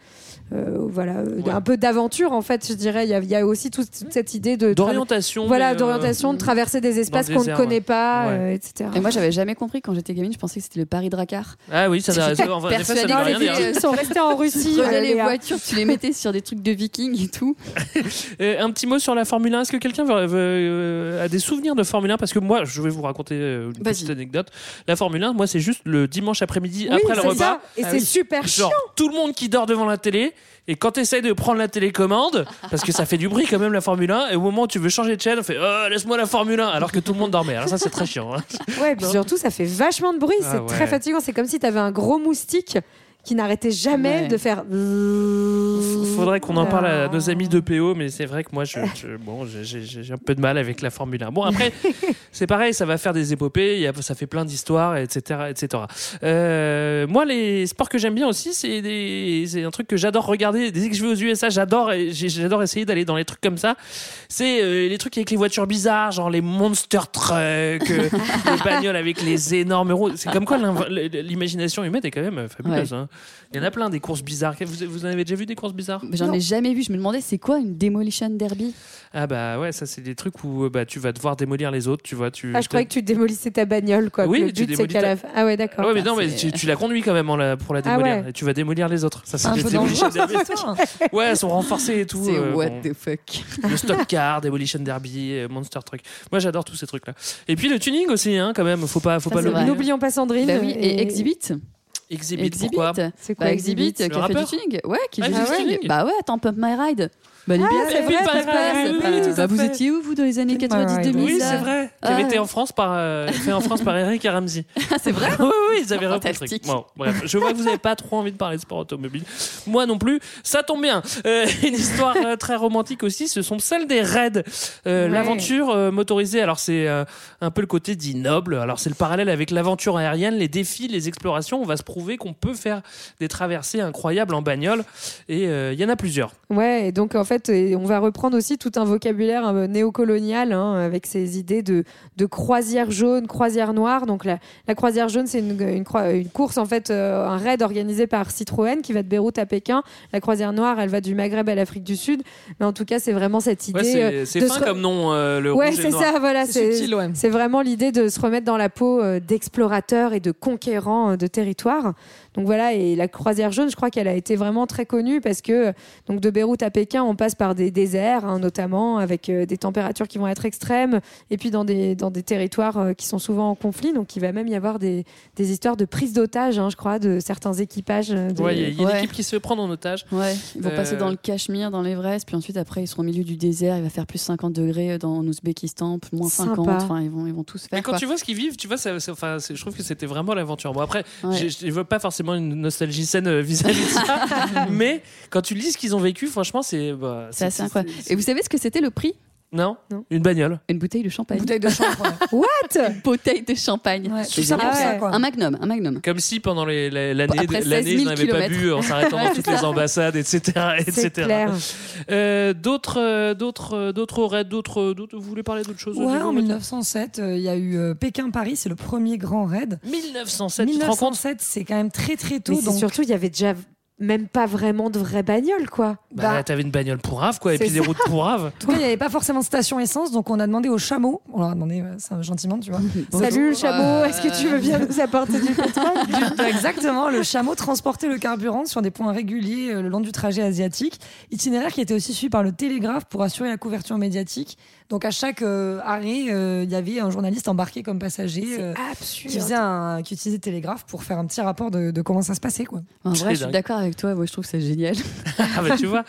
euh, voilà, euh, Ouais. un peu d'aventure en fait, je dirais. Il y a, il y a aussi toute, toute cette idée de D'orientation. Voilà, euh, d'orientation, de traverser des espaces qu'on ne connaît ouais. pas, Ouais. euh, etc. Et moi, j'avais jamais compris quand j'étais gamine, je pensais que c'était le Paris-Dakar. Ah oui, ça (laughs) ça- en ça rien dire. c'était- Ils sont restés en Tu Russie. euh, les voitures, tu les mettais sur des trucs de vikings et tout. (laughs) Un petit mot sur la Formule 1. Est-ce que quelqu'un euh, a des souvenirs de Formule 1 Parce que moi, je vais vous raconter euh, une petite anecdote. La Formule 1, moi, c'est juste le dimanche après-midi, Oui, après le repas. ça. Et Ah c'est oui. super chiant. Genre, tout le monde qui dort devant la télé. Et quand tu essayes de prendre la télécommande, parce que ça fait du bruit quand même la Formule 1, et au moment où tu veux changer de chaîne, on fait oh, laisse-moi la Formule 1, alors que tout le monde dormait. Alors ça, c'est très chiant. hein. Ouais, puis surtout, ça fait vachement de bruit. Ah c'est ouais. très fatigant. C'est comme si tu avais un gros moustique qui n'arrêtait jamais Ouais. de faire. Faudrait qu'on en parle à nos amis de PO, mais c'est vrai que moi, je, je- bon, j'ai- un peu de mal avec la Formule 1. Bon, après, (laughs) c'est pareil, ça va faire des épopées, il y a- ça fait plein d'histoires, etc., etc. Euh, moi, les sports que j'aime bien aussi, c'est des- c'est un truc que j'adore regarder. Dès que je vais aux USA, j'adore, essayer d'aller dans les trucs comme ça. C'est euh, les trucs avec les voitures bizarres, genre les monster trucks, euh, (laughs) les bagnoles avec les énormes roues. C'est comme quoi l'imagination humaine est quand même fabuleuse. Ouais. hein. Il y en a plein des courses bizarres. Vous, vous en avez déjà vu des courses bizarres J'en ai jamais vu. Je me demandais, c'est quoi une Demolition Derby Ah bah ouais, ça c'est des trucs où euh, bah, tu vas devoir démolir les autres, tu vois. Tu, Ah, je croyais que tu démolissais ta bagnole, quoi. Oui, le tu but, c'est qu'à ta- Ah ouais, d'accord. Ouais, mais non, mais tu, tu la conduis quand même en la- pour la Ah démolir. ouais. Et tu vas démolir les autres. Ça, c'est Un les peu Demolition Derby. (laughs) Ouais, elles sont renforcées et tout. C'est euh, what bon. the fuck Le stock car, Demolition Derby, euh, Monster Truck. Moi, j'adore tous ces trucs-là. Et puis le tuning aussi, hein, quand même. Faut pas, faut Ça, pas vrai. N'oublions pas Sandrine. Bah oui, et Exhibit Exhibit, Exhibit. pourquoi C'est Bah, quoi Exhibit, Exhibit qui a fait du tuning. Ouais, qui Ah, fait du fait du tuning. tuning. Bah ouais, attends, Pump My Ride. Bah, les Ah, c'est vrai, pas Bah, oui, bah, vous étiez où, vous, dans les années Pump My 90 Ride, 2000 Oui, c'est vrai. Qui avait Ah. été en France par, euh, fait en France par Eric et Ramsey. (laughs) Ah, c'est vrai (laughs) oui, oui, ils avaient repris le Fantastique. truc. Bon, bref, je vois que vous n'avez pas trop envie de parler de sport automobile. Moi non plus. Ça tombe bien. Euh, une histoire euh, très romantique aussi, ce sont celles des raids. Euh, Ouais. L'aventure euh, motorisée, alors c'est euh, un peu le côté dit noble. Alors c'est le parallèle avec l'aventure aérienne, les défis, les explorations. On va se prouver qu'on peut faire des traversées incroyables en bagnole. Et euh, il y en a plusieurs. Ouais, et donc en fait, et on va reprendre aussi tout un vocabulaire euh, néocolonial hein, avec ces idées de, de croisière jaune, croisière noire. Donc la, la croisière jaune, c'est une, une, croi- une course, en fait, euh, un raid organisé par Citroën qui va de Beyrouth à Pékin. La croisière noire, elle va du Maghreb à l'Afrique du Sud. Mais en tout cas, c'est vraiment cette idée. Ouais, c'est euh, fin se comme nom, euh, le Ouais, rouge et c'est le noir. ça, voilà. C'est ouais. vraiment l'idée de se remettre dans la peau euh, d'explorateurs et de conquérants euh, de territoires. Donc voilà, et la croisière jaune, je crois qu'elle a été vraiment très connue parce que donc de Beyrouth à Pékin, on passe par des déserts, hein, notamment avec euh, des températures qui vont être extrêmes, et puis dans des, dans des territoires euh, qui sont souvent en conflit. Donc il va même y avoir des, des histoires de prise d'otages, hein, je crois, de certains équipages. euh, de- Ouais, il y a- y a une équipe qui se fait prendre en otage. Ouais, ils vont Euh, passer dans le Cachemire, dans l'Everest, puis ensuite après ils seront au milieu du désert, il va faire plus 50 degrés dans l'Ouzbékistan, moins Sympa. 50, enfin ils vont, ils vont tous faire Mais quand quoi. tu vois ce qu'ils vivent, tu vois, ça, ça- enfin, c'est- je trouve que c'était vraiment l'aventure. Bon, après, Ouais. je ne veux pas forcément une nostalgie saine euh, vis-à-vis de ça, (laughs) mais quand tu lis ce qu'ils ont vécu, franchement, c'est. bah, C'est assez incroyable. Et vous savez ce que c'était le prix? Non, Non. Une bagnole. Une bouteille de champagne. Bouteille de champagne. (laughs) What Une bouteille de champagne. Ouais, C'est ça quoi. Un magnum, un magnum. Comme si pendant les- les- l'année, Après l'année, 16 je 000 n'avais pas bu en s'arrêtant dans toutes les ambassades, etc., C'est etc. clair. Euh, d'autres, euh, d'autres, euh, d'autres raids, d'autres, d'autres. Vous voulez parler d'autre chose Ouais, en maintenant 1907, euh, il y a eu euh, Pékin-Paris, c'est le premier grand raid. 1907, tu te rends compte 1907, c'est quand même très très tôt. Mais donc surtout, il y avait déjà même pas vraiment de vraies bagnoles, quoi. Bah, t'avais une bagnole pour rave, quoi, et puis des routes pour rave. En tout cas, il n'y avait pas forcément de station essence, donc on a demandé au chameau, on leur a demandé euh, ça, gentiment, tu vois. Salut le chameau, est-ce que tu veux bien nous apporter du pétrole Du- (laughs) Exactement, le chameau transportait le carburant sur des points réguliers euh, le long du trajet asiatique, itinéraire qui était aussi suivi par le télégraphe pour assurer la couverture médiatique. Donc à chaque euh, arrêt, euh, il y avait un journaliste embarqué comme passager euh, qui, faisait un, qui utilisait le télégraphe pour faire un petit rapport de, de comment ça se passait. Quoi. En vrai, je suis d'accord avec toi, moi je trouve que c'est génial. (laughs) Ah bah tu vois,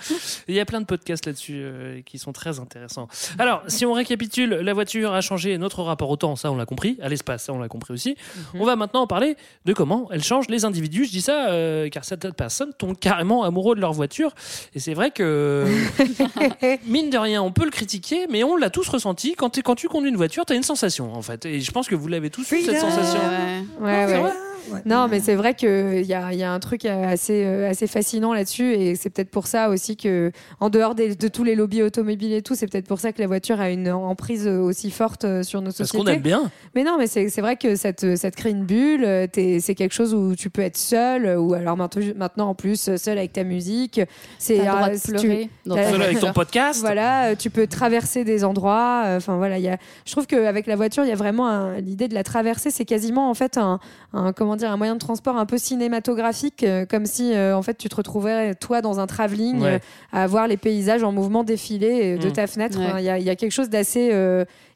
il y a plein de podcasts là-dessus euh, qui sont très intéressants. Alors, si on récapitule, la voiture a changé notre rapport au temps, ça on l'a compris, à l'espace, ça on l'a compris aussi. On va maintenant parler de comment elle change les individus. Je dis ça euh, car certaines personnes tombent carrément amoureux de leur voiture. Et c'est vrai que, (laughs) mine de rien, on peut le critiquer, mais on l'a tous ressenti. Quand, quand tu conduis une voiture, tu as une sensation en fait. Et je pense que vous l'avez tous eu, cette sensation. Ouais, c'est ouais. Non, mais c'est vrai qu'il y a, il y a un truc assez, euh, assez fascinant là-dessus. Et c'est peut-être pour ça aussi que, en dehors des- de tous les lobbies automobiles et tout, c'est peut-être pour ça que la voiture a une emprise aussi forte euh, sur nos Parce sociétés. qu'on aime bien. Mais non, mais c'est vrai que ça te, ça te crée une bulle. euh, C'est quelque chose où tu peux être seul, ou alors maintenant, en plus, seul avec ta musique. C'est euh, pleurer dans Seul avec ton (laughs) podcast. Voilà, tu peux traverser des endroits. Enfin voilà, il y a, je trouve qu'avec la voiture, il y a vraiment l'idée de la traverser. C'est quasiment en fait un, un- comment dire, un moyen de transport un peu cinématographique, euh, comme si euh, en fait tu te retrouvais toi dans un travelling Ouais. euh, à voir les paysages en mouvement défiler de Mm. ta fenêtre. Ouais. Il y, a, il y a quelque chose d'assez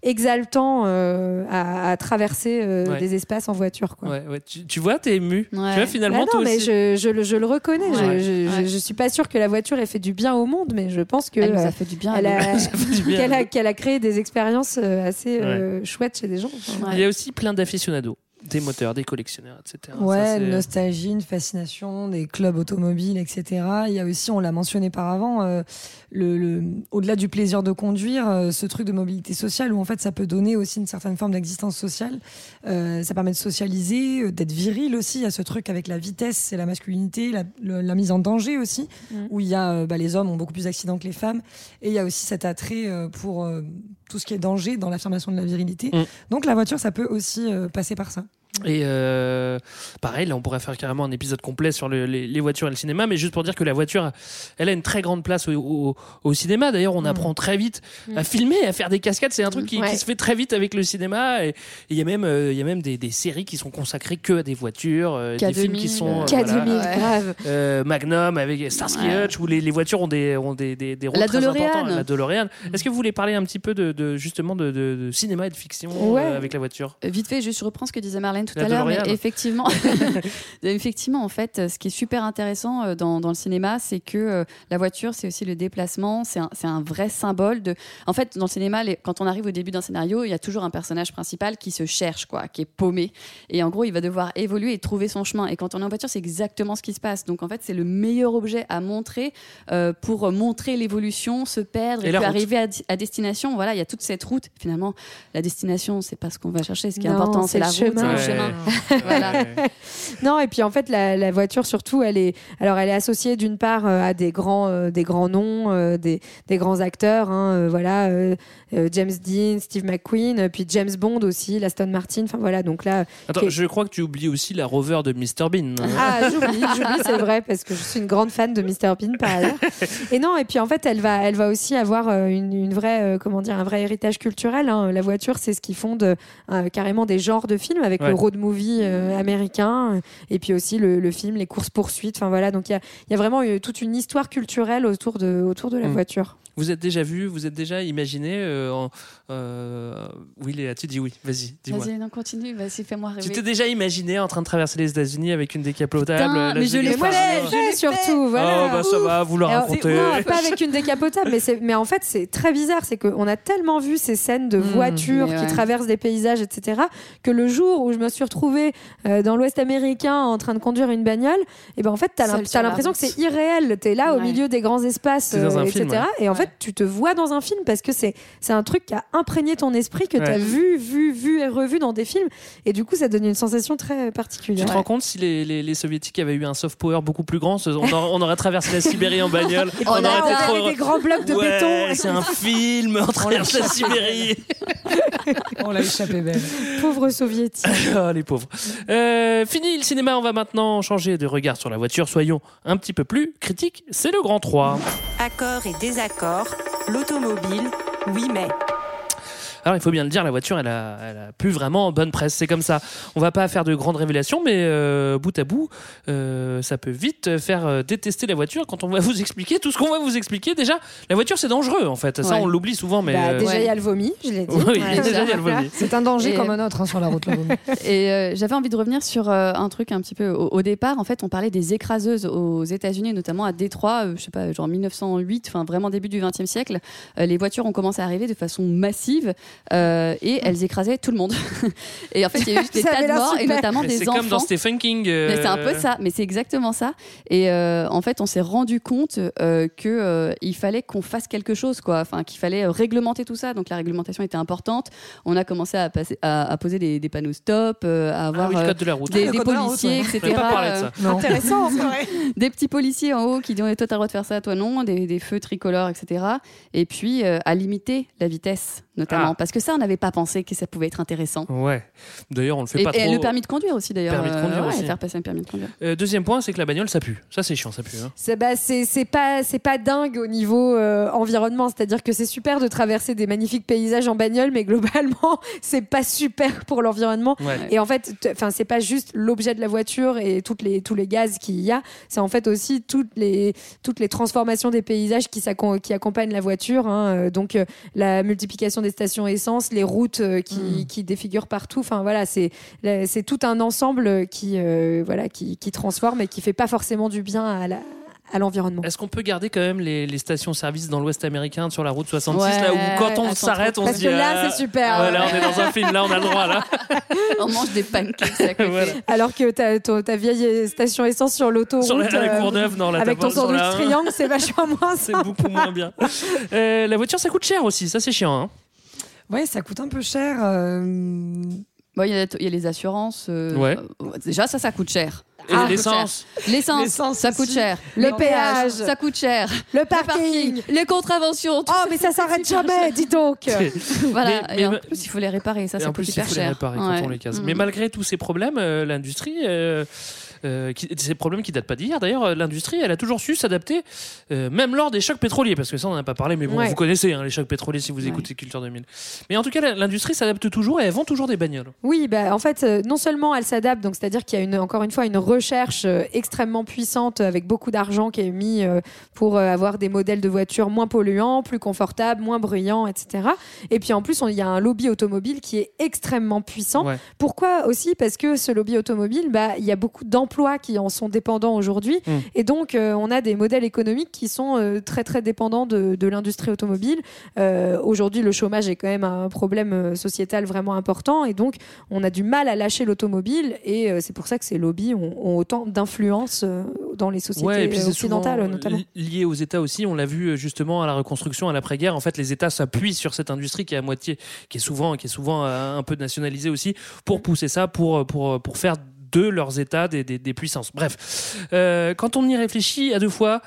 exaltant euh, à, à traverser euh, Ouais. des espaces en voiture. Quoi. Ouais, ouais. Tu, tu vois, t'es ému. Tu vois, finalement, Bah non, toi mais aussi. je, je le- je le reconnais. Je-. Je, suis pas sûre que la voiture ait fait du bien au monde, mais je pense que Elle euh, fait du bien. elle a, (laughs) (laughs) qu'elle a, créé des expériences assez chouettes chez des gens. Il y a aussi plein d'aficionados Des moteurs, des collectionneurs, etc. Ouais, Ça, une nostalgie, une fascination, des clubs automobiles, etc. Il y a aussi, on l'a mentionné par avant, euh, le, le- au-delà du plaisir de conduire, euh, ce truc de mobilité sociale où en fait ça peut donner aussi une certaine forme d'existence sociale. Euh, ça permet de socialiser, euh, d'être viril aussi. Il y a ce truc avec la vitesse et la masculinité, la, le- la mise en danger aussi, Mm. où il y a euh, bah, les hommes ont beaucoup plus d'accidents que les femmes, et il y a aussi cet attrait euh, pour euh, tout ce qui est danger dans l'affirmation de la virilité. Mm. Donc la voiture, ça peut aussi euh, passer par ça. Et euh, pareil, là, on pourrait faire carrément un épisode complet sur le- les, les voitures et le cinéma, mais juste pour dire que la voiture, elle a une très grande place au, au- au cinéma. D'ailleurs, on apprend très vite à filmer, à faire des cascades. C'est un truc qui, Ouais. qui se fait très vite avec le cinéma. Et il y a même, euh, y a même des, des séries qui sont consacrées que à des voitures, euh, des films qui K2000, sont euh, K2000, voilà. grave. Euh, Magnum avec Starsky Ouais. Hutch où les, les voitures ont des ont des des, des rôles La très DeLorean. importants. La DeLorean. Est-ce que vous voulez parler un petit peu de, de- justement de, de- de cinéma et de fiction euh, avec la voiture? Euh, Vite fait, je reprends ce que disait Marlène tout La à l'heure, mais effectivement, (laughs) (laughs) effectivement, en fait, ce qui est super intéressant euh, dans, dans le cinéma, c'est que euh, la voiture, c'est aussi le déplacement, c'est un, vrai symbole de. En fait, dans le cinéma, les- quand on arrive au début d'un scénario, il y a toujours un personnage principal qui se cherche, quoi, qui est paumé, et en gros, il va devoir évoluer et trouver son chemin. Et quand on est en voiture, c'est exactement ce qui se passe. Donc, en fait, c'est le meilleur objet à montrer euh, pour montrer l'évolution, se perdre Et puis arriver à, à destination. Voilà, il y a toute cette route. Finalement, la destination, c'est pas ce qu'on va chercher. Ce qui est important, c'est la le route, c'est le chemin. chemin. (laughs) voilà. Non, et puis en fait, la, la voiture, surtout, elle est, alors, elle est associée d'une part euh, à des grands, euh, des grands noms, euh, des, des grands acteurs, hein, voilà, James Dean, Steve McQueen, puis James Bond aussi, l'Aston Martin, enfin voilà, donc là. Attends, je crois que tu oublies aussi la rover de Mr Bean. Ah, j'oublie, j'oublie, c'est vrai, parce que je suis une grande fan de Mr. Bean par ailleurs. Et non, et puis en fait, elle va, elle va aussi avoir une, une vraie, comment dire, un vrai héritage culturel. hein. La voiture, c'est ce qui fonde euh, carrément des genres de films avec Ouais. le road movie euh, américain, euh, et puis aussi le, le film, les courses poursuites. Enfin voilà, donc il y a, il y a vraiment euh, toute une histoire culturelle autour de, autour de la Mm. voiture. Vous êtes déjà vu, vous êtes déjà imaginé euh, en- euh, Oui, Léa, tu dis oui. Vas-y, dis-moi. Vas-y, non, continue. Vas-y, fais-moi Tu rêver. t'es déjà imaginé en train de traverser les États-Unis avec une décapotable Putain, la mais je l'ai Farmer. je l'ai fait surtout, voilà. Oh, bah ça va, vous le Alors, racontez. c'est- non, pas avec une décapotable, mais, c'est- mais en fait, c'est très bizarre. C'est qu'on a tellement vu ces scènes de voitures mais qui ouais. traversent des paysages, etc., que le jour où je me suis retrouvée euh, dans l'Ouest américain en train de conduire une bagnole, et ben en fait, t'as l'impression que c'est irréel. T'es là au milieu des grands espaces, euh, film, etc. ouais. Et en fait, tu te vois dans un film parce que c'est c'est un truc qui a imprégné ton esprit, que Ouais. t'as vu, vu, vu et revu dans des films. Et du coup, ça donne une sensation très Tu particulière. te rends compte si les, les, les soviétiques avaient eu un soft power beaucoup plus grand, on aurait, on aurait traversé la Sibérie en bagnole. Et puis là, aurait on été trop- des grands blocs de Ouais, béton. C'est un film, (laughs) on traverse la Sibérie. On l'a échappé belle. Pauvres soviétiques. (laughs) Oh, les pauvres. Euh, fini le cinéma, on va maintenant changer de regard sur la voiture. Soyons un petit peu plus critiques. C'est le grand 3. Accords et désaccords, l'automobile, oui mais. Alors il faut bien le dire, la voiture, elle a, elle a plus vraiment bonne presse. C'est comme ça. On va pas faire de grandes révélations, mais euh, bout à bout, euh, ça peut vite faire euh, détester la voiture quand on va vous expliquer tout ce qu'on va vous expliquer. Déjà, la voiture, c'est dangereux en fait. Ça, Ouais. on l'oublie souvent, mais Bah, déjà, il Ouais. y a le vomi, je l'ai dit. Oui, déjà, il y a le vomi. C'est un danger Et- comme un autre hein, sur la route. le vomi. (laughs) Et euh, j'avais envie de revenir sur euh, un truc un petit peu au, au départ. En fait, on parlait des écraseuses aux États-Unis, notamment à Détroit, euh, je sais pas, genre 1908, enfin vraiment début du XXe siècle. Euh, les voitures ont commencé à arriver de façon massive euh, et elles écrasaient tout le monde. (laughs) et en fait, il y a eu (laughs) des tas avait de morts et notamment mais des c'est enfants. comme dans Stephen King. euh, Mais c'est un peu ça, mais c'est exactement ça. Et euh, en fait, on s'est rendu compte euh, que euh, il fallait qu'on fasse quelque chose, quoi. Enfin, qu'il fallait réglementer tout ça. Donc la réglementation était importante. On a commencé à, passer, à, à poser des, des panneaux stop, euh, à Ah avoir oui, le euh, code de la route. des, le des code de la route, policiers, ouais. Etc. pas de ça. euh, Non. Intéressant, c'est vrai. (laughs) des petits policiers en haut qui disent toi t'as le droit de faire ça, toi non, des, des feux tricolores, etc. Et puis euh, à limiter la vitesse, notamment, Ah. parce que ça on n'avait pas pensé que ça pouvait être intéressant. Ouais. D'ailleurs, on le fait Et, pas et trop. le permis de conduire aussi d'ailleurs. Permis de conduire ouais, aussi. faire passer un permis de conduire. Euh, deuxième point, c'est que la bagnole, ça pue. Ça, c'est chiant, ça pue. hein. C'est bah, c'est c'est pas c'est pas dingue au niveau euh, environnement, c'est-à-dire que c'est super de traverser des magnifiques paysages en bagnole, mais globalement (laughs) c'est pas super pour l'environnement. Ouais. Et en fait, enfin c'est pas juste l'objet de la voiture et toutes les tous les gaz qu'il y a, c'est en fait aussi toutes les toutes les transformations des paysages qui qui accompagnent la voiture. hein. Euh, Donc euh, la multiplication des stations essence, les routes euh, qui, qui défigurent partout. Enfin voilà, c'est c'est tout un ensemble qui euh, voilà qui, qui transforme et qui fait pas forcément du bien à la à l'environnement. Est-ce qu'on peut garder quand même les, les stations-service dans l'Ouest américain sur la route 66 Ouais, là où quand on s'arrête on se dit que là, ah, c'est super. ouais, là on est dans un film là on a le droit là (laughs) On mange des pancakes à côté. Voilà. Alors que ta, vieille station essence sur l'autoroute Sur la- la euh, Courneuve, non, là, avec ton sandwich triangle, c'est vachement moins (laughs) c'est beaucoup moins bien Euh, la voiture ça coûte cher aussi ça c'est chiant hein. Ouais, ça coûte un peu cher. euh, Bon, Il y, a- il y a les assurances. euh, Ouais. euh, déjà, ça, ça coûte cher. Ça coûte l'essence cher. L'essence, L'essence ça coûte cher. Le péage. ça coûte cher. Le Le parking. les contraventions. tout Oh, mais ça s'arrête jamais, dis donc. (laughs) Voilà. Mais- et en plus, il faut les réparer. Ça, ça en coûte plus, il hyper faut les cher. réparer quand on les casse. Mm. Mais malgré tous ces problèmes, euh, l'industrie, euh, qui- ces problèmes qui datent pas d'hier, d'ailleurs, euh, l'industrie, elle a toujours su s'adapter, euh, même lors des chocs pétroliers, parce que ça, on n'en a pas parlé, mais bon, Ouais. vous connaissez hein, les chocs pétroliers si vous écoutez Culture 2000. Mais en tout cas, l'industrie s'adapte toujours et elle vend toujours des bagnoles. Oui, bah, en fait, euh, non seulement elle s'adapte, donc c'est-à-dire qu'il y a une, encore une fois une recherche extrêmement puissante avec beaucoup d'argent qui est mis pour avoir des modèles de voitures moins polluants, plus confortables, moins bruyants, etc. Et puis en plus, il y a un lobby automobile qui est extrêmement puissant. Ouais. Pourquoi aussi? Parce que ce lobby automobile, bah, il y a beaucoup d'emplois qui en sont dépendants aujourd'hui. Mm. Et donc, euh, on a des modèles économiques qui sont euh, très, très dépendants de, de l'industrie automobile. Euh, aujourd'hui, le chômage est quand même un problème euh, sociétal vraiment important. Et donc, on a du mal à lâcher l'automobile. Et euh, c'est pour ça que ces lobbies ont, ont autant d'influence dans les sociétés Ouais, et puis occidentales, notamment. li- lié aux États aussi. On l'a vu justement à la reconstruction, à l'après-guerre. En fait, les États s'appuient sur cette industrie qui est à moitié, qui est souvent, qui est souvent un peu nationalisée aussi, pour pousser ça, pour pour pour faire de leurs États des, puissances. Bref, Euh, quand on y réfléchit à deux fois.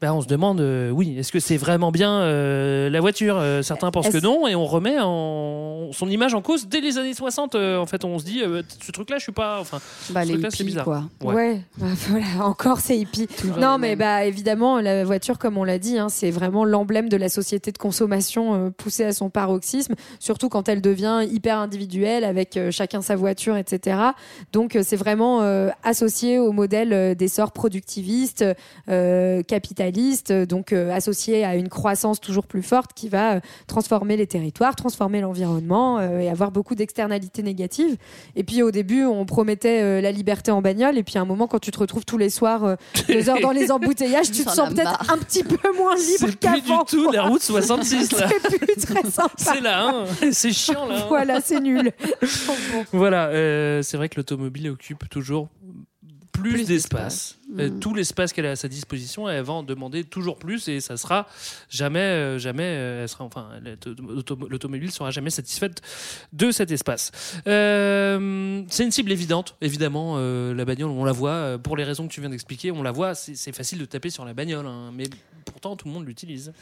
Ben, on se demande, euh, oui, est-ce que c'est vraiment bien euh, la voiture? Euh, Certains pensent que non, et on remet en, son image en cause dès les années 60. euh, en fait, on se dit, euh, ce truc-là, je suis pas. Enfin, Bah, ce les truc-là, c'est hippies, bizarre. quoi. Ouais, (laughs) bah, voilà, encore c'est hippie. Toujours non, mais bah évidemment, la voiture, comme on l'a dit, hein, c'est vraiment l'emblème de la société de consommation euh, poussée à son paroxysme, surtout quand elle devient hyper individuelle avec euh, chacun sa voiture, etc. Donc euh, c'est vraiment euh, associé au modèle euh, d'essor productiviste, euh, capitaliste, euh, donc euh, associé à une croissance toujours plus forte qui va euh, transformer les territoires, transformer l'environnement euh, et avoir beaucoup d'externalités négatives. Et puis au début, on promettait euh, la liberté en bagnole, et puis à un moment, quand tu te retrouves tous les soirs euh, deux heures dans les embouteillages, tu te sens peut-être un petit peu moins libre C'est plus qu'avant. du tout la route (laughs) 66 là. C'est plus très sympa. (laughs) C'est là, hein. c'est chiant là. hein. Voilà, c'est nul. (laughs) Voilà, euh, c'est vrai que l'automobile occupe toujours plus, Plus d'espace. Euh, Mm. tout l'espace qu'elle a à sa disposition, elle va en demander toujours plus et ça sera jamais, euh, jamais, euh, elle sera, enfin, l'auto- l'automobile sera jamais satisfaite de cet espace. Euh, c'est une cible évidente, évidemment. euh, la bagnole, on la voit pour les raisons que tu viens d'expliquer, on la voit. C'est c'est facile de taper sur la bagnole, hein, mais pourtant tout le monde l'utilise.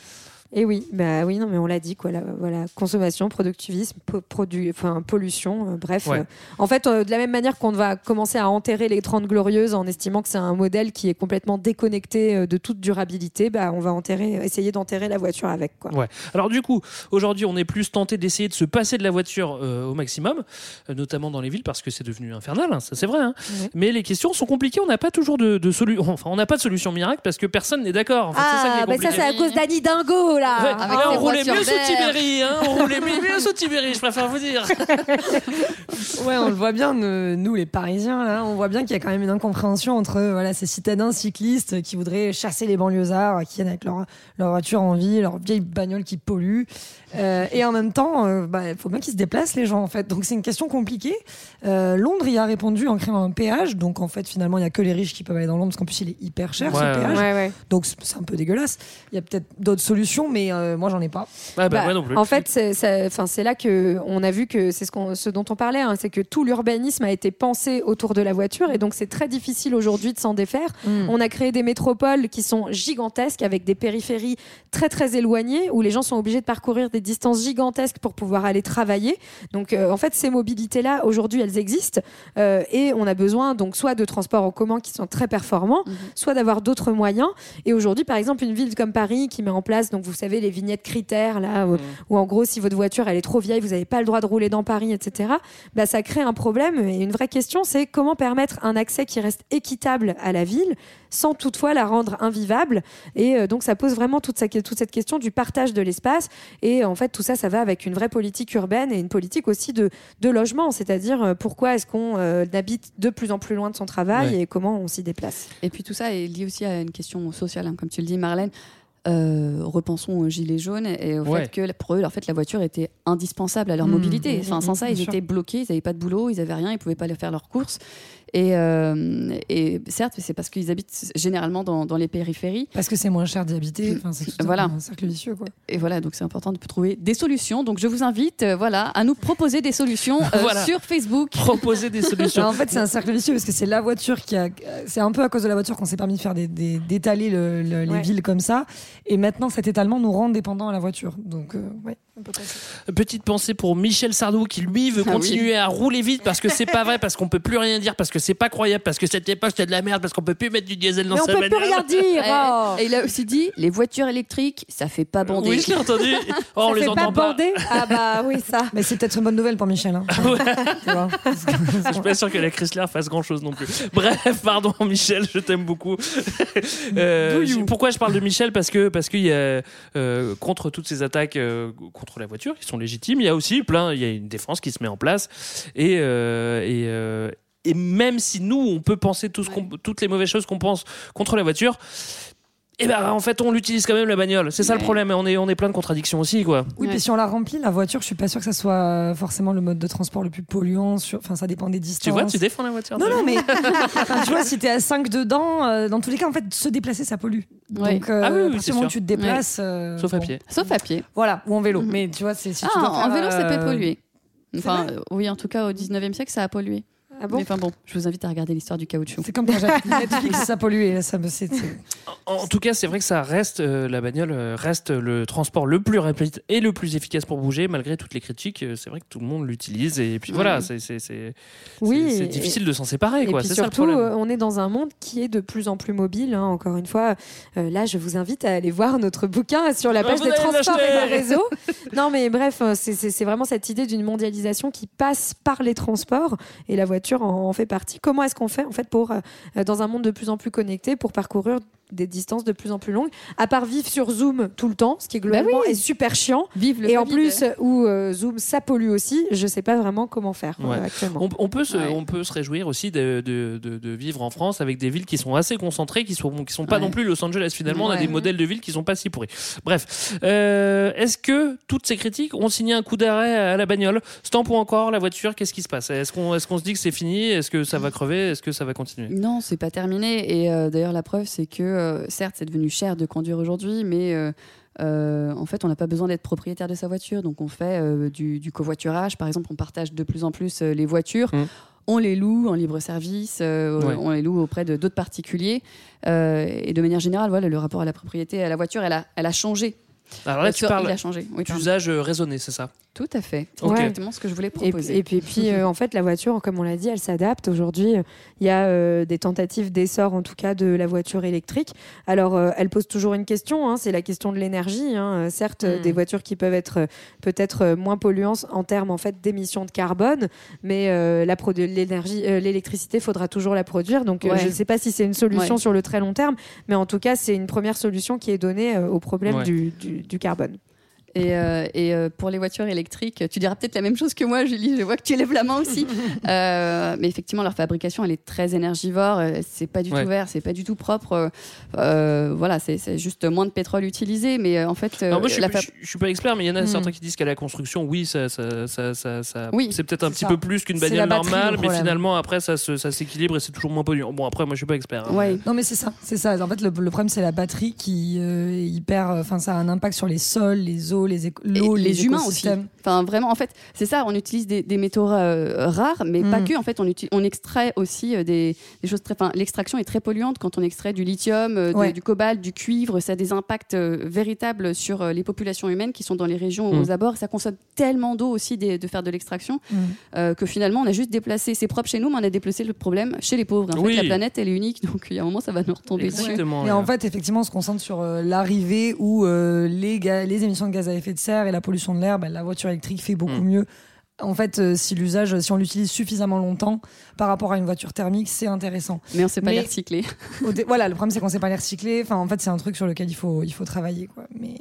Et oui, bah oui, non, mais on l'a dit quoi. la- voilà, consommation, productivisme, po- produ- enfin pollution, euh, bref. Ouais. euh, en fait, euh, de la même manière qu'on va commencer à enterrer les 30 glorieuses en estimant que c'est un modèle qui est complètement déconnecté de toute durabilité, bah on va enterrer, essayer d'enterrer la voiture avec quoi. Ouais. Alors du coup, aujourd'hui, on est plus tenté d'essayer de se passer de la voiture au maximum, notamment dans les villes, parce que c'est devenu infernal. hein, ça, c'est vrai. hein. Ouais. Mais les questions sont compliquées. On n'a pas toujours de, de solution. (laughs) Enfin, on n'a pas de solution miracle parce que personne n'est d'accord. En fait, c'est ça qui est ah, bah ça c'est à cause d'Annie Dingo là. Ouais, Avec là, ses on roulait mieux sous. Tibéri, hein, on roulait mieux sous Tibéri, je préfère vous dire. (laughs) Ouais, on le voit bien, nous, les Parisiens, là, on voit bien qu'il y a quand même une incompréhension entre euh, voilà, ces citadins cyclistes qui voudraient chasser les banlieusards, qui viennent avec leur, leur voiture en ville, leur vieille bagnole qui pollue. Euh, et en même temps, euh, bah, il faut bien qu'ils se déplacent, les gens, en fait. Donc c'est une question compliquée. Euh, Londres y a répondu en créant un péage. Donc en fait, finalement, il n'y a que les riches qui peuvent aller dans Londres, parce qu'en plus, il est hyper cher, Ouais, ce péage. Ouais, ouais. Donc c'est c'est un peu dégueulasse. Il y a peut-être d'autres solutions, mais euh, moi, j'en ai pas. Ah bah, Bah, moi non plus. En fait, c'est là que on a vu que c'est ce, dont on parlait, hein, c'est que tout l'urbanisme a été pensé autour de la voiture et donc c'est très difficile aujourd'hui de s'en défaire. Mm. On a créé des métropoles qui sont gigantesques avec des périphéries très très éloignées où les gens sont obligés de parcourir des distances gigantesques pour pouvoir aller travailler. Donc euh, en fait, ces mobilités-là aujourd'hui, elles existent euh, et on a besoin donc soit de transports en commun qui sont très performants, Mhm. soit d'avoir d'autres moyens. Et aujourd'hui, par exemple, une ville comme Paris qui met en place, donc vous savez, les vignettes critères là, où, où en gros, si votre voiture elle est trop vieille, vous n'avez pas le droit de rouler dans Paris, etc. Bah, ça crée un problème et une vraie question, c'est comment permettre un accès qui reste équitable à la ville sans toutefois la rendre invivable. Et euh, donc ça pose vraiment toute, sa- toute cette question du partage de l'espace. Et en fait tout ça, ça va avec une vraie politique urbaine et une politique aussi de, de logement, c'est-à-dire euh, pourquoi est-ce qu'on euh, habite de plus en plus loin de son travail Ouais. et comment on s'y déplace? Et puis tout ça est lié aussi à une question sociale, hein, comme tu le dis, Marlène. Euh, repensons aux gilets jaunes et au Ouais. fait que pour eux, en fait, la voiture était indispensable à leur Mmh, mobilité. mmh, Enfin, mmh, sans ça, bien ils sûr. étaient bloqués, ils n'avaient pas de boulot, ils n'avaient rien, ils pouvaient pas aller faire leurs courses. Et, euh, et certes, c'est parce qu'ils habitent généralement dans, dans les périphéries. Parce que c'est moins cher d'y habiter. Enfin, c'est tout Voilà. un cercle vicieux, quoi. Et voilà, donc c'est important de trouver des solutions. Donc je vous invite, euh, voilà, à nous proposer des solutions euh, (laughs) Voilà. sur Facebook. Proposer des solutions. Alors, en fait, c'est un cercle vicieux parce que c'est la voiture qui a. C'est un peu à cause de la voiture qu'on s'est permis de faire des, des- d'étaler le- le- les Ouais. villes comme ça. Et maintenant, cet étalement nous rend dépendants à la voiture. Donc, euh, ouais. Petite pensée pour Michel Sardou qui lui veut Ah continuer à rouler vite parce que c'est pas vrai, parce qu'on peut plus rien dire, parce que c'est pas croyable, parce que cette époque c'était de la merde, parce qu'on peut plus mettre du diesel dans Mais on sa peut plus rien dire. oh. Et, et il a aussi dit, les voitures électriques, ça fait pas bander. Oui, je l'ai entendu. (laughs) Oh, on Ça les fait entend pas pas. bander Ah bah oui, ça. Mais c'est peut-être une bonne nouvelle pour Michel. hein. (laughs) Tu vois Je suis pas sûr que la Chrysler fasse grand chose non plus. Bref, pardon (laughs) Michel, je t'aime beaucoup. Euh, pourquoi je parle de Michel? Parce que parce qu'il y a euh, contre toutes ces attaques euh, contre la voiture qui sont légitimes, il y a aussi plein, il y a une défense qui se met en place et euh, et euh, et même si nous, on peut penser tout ce qu'on- toutes les mauvaises choses qu'on pense contre la voiture, et ben en fait, on l'utilise quand même la bagnole. C'est ça le problème. Et on est on est plein de contradictions aussi, quoi. Oui, puis si on la remplit, la voiture, je suis pas sûre que ça soit euh, forcément le mode de transport le plus polluant. Sur... Enfin, ça dépend des distances. Tu vois, tu défends la voiture. Non, non, mais (laughs) enfin, tu vois, si t'es à 5 dedans, euh, dans tous les cas, en fait, se déplacer, ça pollue. Ouais. Donc, euh, Ah oui, oui, à partir c'est du moment où sûr. tu te déplaces. euh, Sauf à bon. pied. Sauf à pied. Voilà, ou en vélo. Mhm. Mais tu vois, c'est si tu Ah, dois en faire, vélo, ça peut polluer. Enfin, euh, oui, en tout cas, au 19e siècle, ça a pollué. Ah bon Mais enfin bon, je vous invite à regarder l'histoire du caoutchouc. C'est comme quand j'ai (laughs) Netflix, ça polluait. Ça me, c'est, En, en tout cas, c'est vrai que ça reste euh, la bagnole euh, reste le transport le plus rapide et le plus efficace pour bouger, malgré toutes les critiques. euh, C'est vrai que tout le monde l'utilise et puis voilà, c'est Oui, et- difficile de s'en séparer, Et quoi. puis C'est ça le surtout, on est dans un monde qui est de plus en plus mobile. hein. Encore une fois, euh, là, je vous invite à aller voir notre bouquin sur la Ah, page des transports et des réseaux. non, mais bref, c'est vraiment cette idée d'une mondialisation qui passe par les transports et la voiture fait partie. Comment est-ce qu'on fait en fait pour, euh, dans un monde de plus en plus connecté, pour parcourir des distances de plus en plus longues, à part vivre sur Zoom tout le temps, ce qui globalement oui. est super chiant. Vive le Et en plus, où euh, Zoom ça pollue aussi, je sais pas vraiment comment faire euh, actuellement. On, on peut se, Ouais. on peut se réjouir aussi de, de, de- de vivre en France avec des villes qui sont assez concentrées, qui sont, qui sont pas Ouais. non plus Los Angeles. Finalement, on a des modèles de villes qui sont pas si pourris. Bref, euh, est-ce que toutes ces critiques ont signé un coup d'arrêt à la bagnole? Stamp ou encore la voiture? Qu'est-ce qui se passe? Est-ce qu'on est se dit que c'est fini? Est-ce que ça va crever? Est-ce que ça va continuer? Non, c'est pas terminé. Et euh, d'ailleurs, la preuve, c'est que euh, certes, c'est devenu cher de conduire aujourd'hui, mais euh, euh, en fait, on n'a pas besoin d'être propriétaire de sa voiture. Donc, on fait euh, du, du covoiturage. Par exemple, on partage de plus en plus euh, les voitures. Mm. On les loue en libre service, Ouais. on les loue auprès de d'autres particuliers. Et de manière générale, voilà, le rapport à la propriété à la voiture, elle a, elle a changé. Alors là, Euh, tu sur- parles il a changé. Oui, pardon. d'usage euh, raisonné, c'est ça Tout à fait. C'est exactement ce que je voulais Et, proposer. et puis, et puis (laughs) euh, en fait, la voiture, comme on l'a dit, elle s'adapte. Aujourd'hui, il y a euh, des tentatives d'essor, en tout cas, de la voiture électrique. Alors, euh, elle pose toujours une question, hein, c'est la question de l'énergie. hein. Certes, euh, Mm. des voitures qui peuvent être peut-être moins polluantes en termes en fait d'émissions de carbone, mais euh, la l'énergie, euh, l'électricité, faudra toujours la produire. Donc, euh, Ouais. je ne sais pas si c'est une solution Ouais. sur le très long terme, mais en tout cas, c'est une première solution qui est donnée euh, au problème Ouais. du, du- du carbone. Et, euh, et euh, pour les voitures électriques, tu diras peut-être la même chose que moi, Julie. Je vois que tu lèves la main aussi. (laughs) Euh, mais effectivement, leur fabrication, elle est très énergivore. C'est pas du Ouais. tout vert, c'est pas du tout propre. Voilà, c'est juste moins de pétrole utilisé. Mais en fait, moi, je suis, la pas- fab- je, je suis pas expert, mais il y en a certains qui disent qu'à la construction, oui, ça, ça, ça, ça, ça- Oui, c'est peut-être un petit ça. peu plus qu'une bagnole normale, le mais finalement, après, ça, s'équilibre et c'est toujours moins polluant. Bon, après, moi, je suis pas expert. hein. Ouais. Non, mais c'est ça, c'est ça. En fait, le, le problème, c'est la batterie qui euh, hyper. Enfin, ça a un impact sur les sols, les eaux, les humains aussi. Enfin, vraiment, en fait, c'est ça. On utilise des, des métaux euh, rares, mais pas Mm. que. En fait, on, extrait aussi euh, des, des choses très. Enfin, l'extraction est très polluante quand on extrait du lithium, euh, de- du cobalt, du cuivre. Ça a des impacts euh, véritables sur euh, les populations humaines qui sont dans les régions Mm. aux abords. Ça consomme tellement d'eau aussi des- de faire de l'extraction Mm. euh, que finalement, on a juste déplacé. C'est propre chez nous, mais on a déplacé le problème chez les pauvres. En Oui. fait, la planète, elle est unique, (laughs) donc il y a un moment, ça va nous retomber dessus. Exactement. Et là. en fait, effectivement, on se concentre sur euh, l'arrivée où euh, les, émissions de gaz à à effet de serre et la pollution de l'air, bah, la voiture électrique fait beaucoup Mm. mieux. En fait, euh, si l'usage, si on l'utilise suffisamment longtemps par rapport à une voiture thermique, c'est intéressant. Mais on sait pas les recycler. Voilà, le problème c'est qu'on sait pas les recycler. Enfin, en fait, c'est un truc sur lequel il faut, il faut travailler, quoi. Mais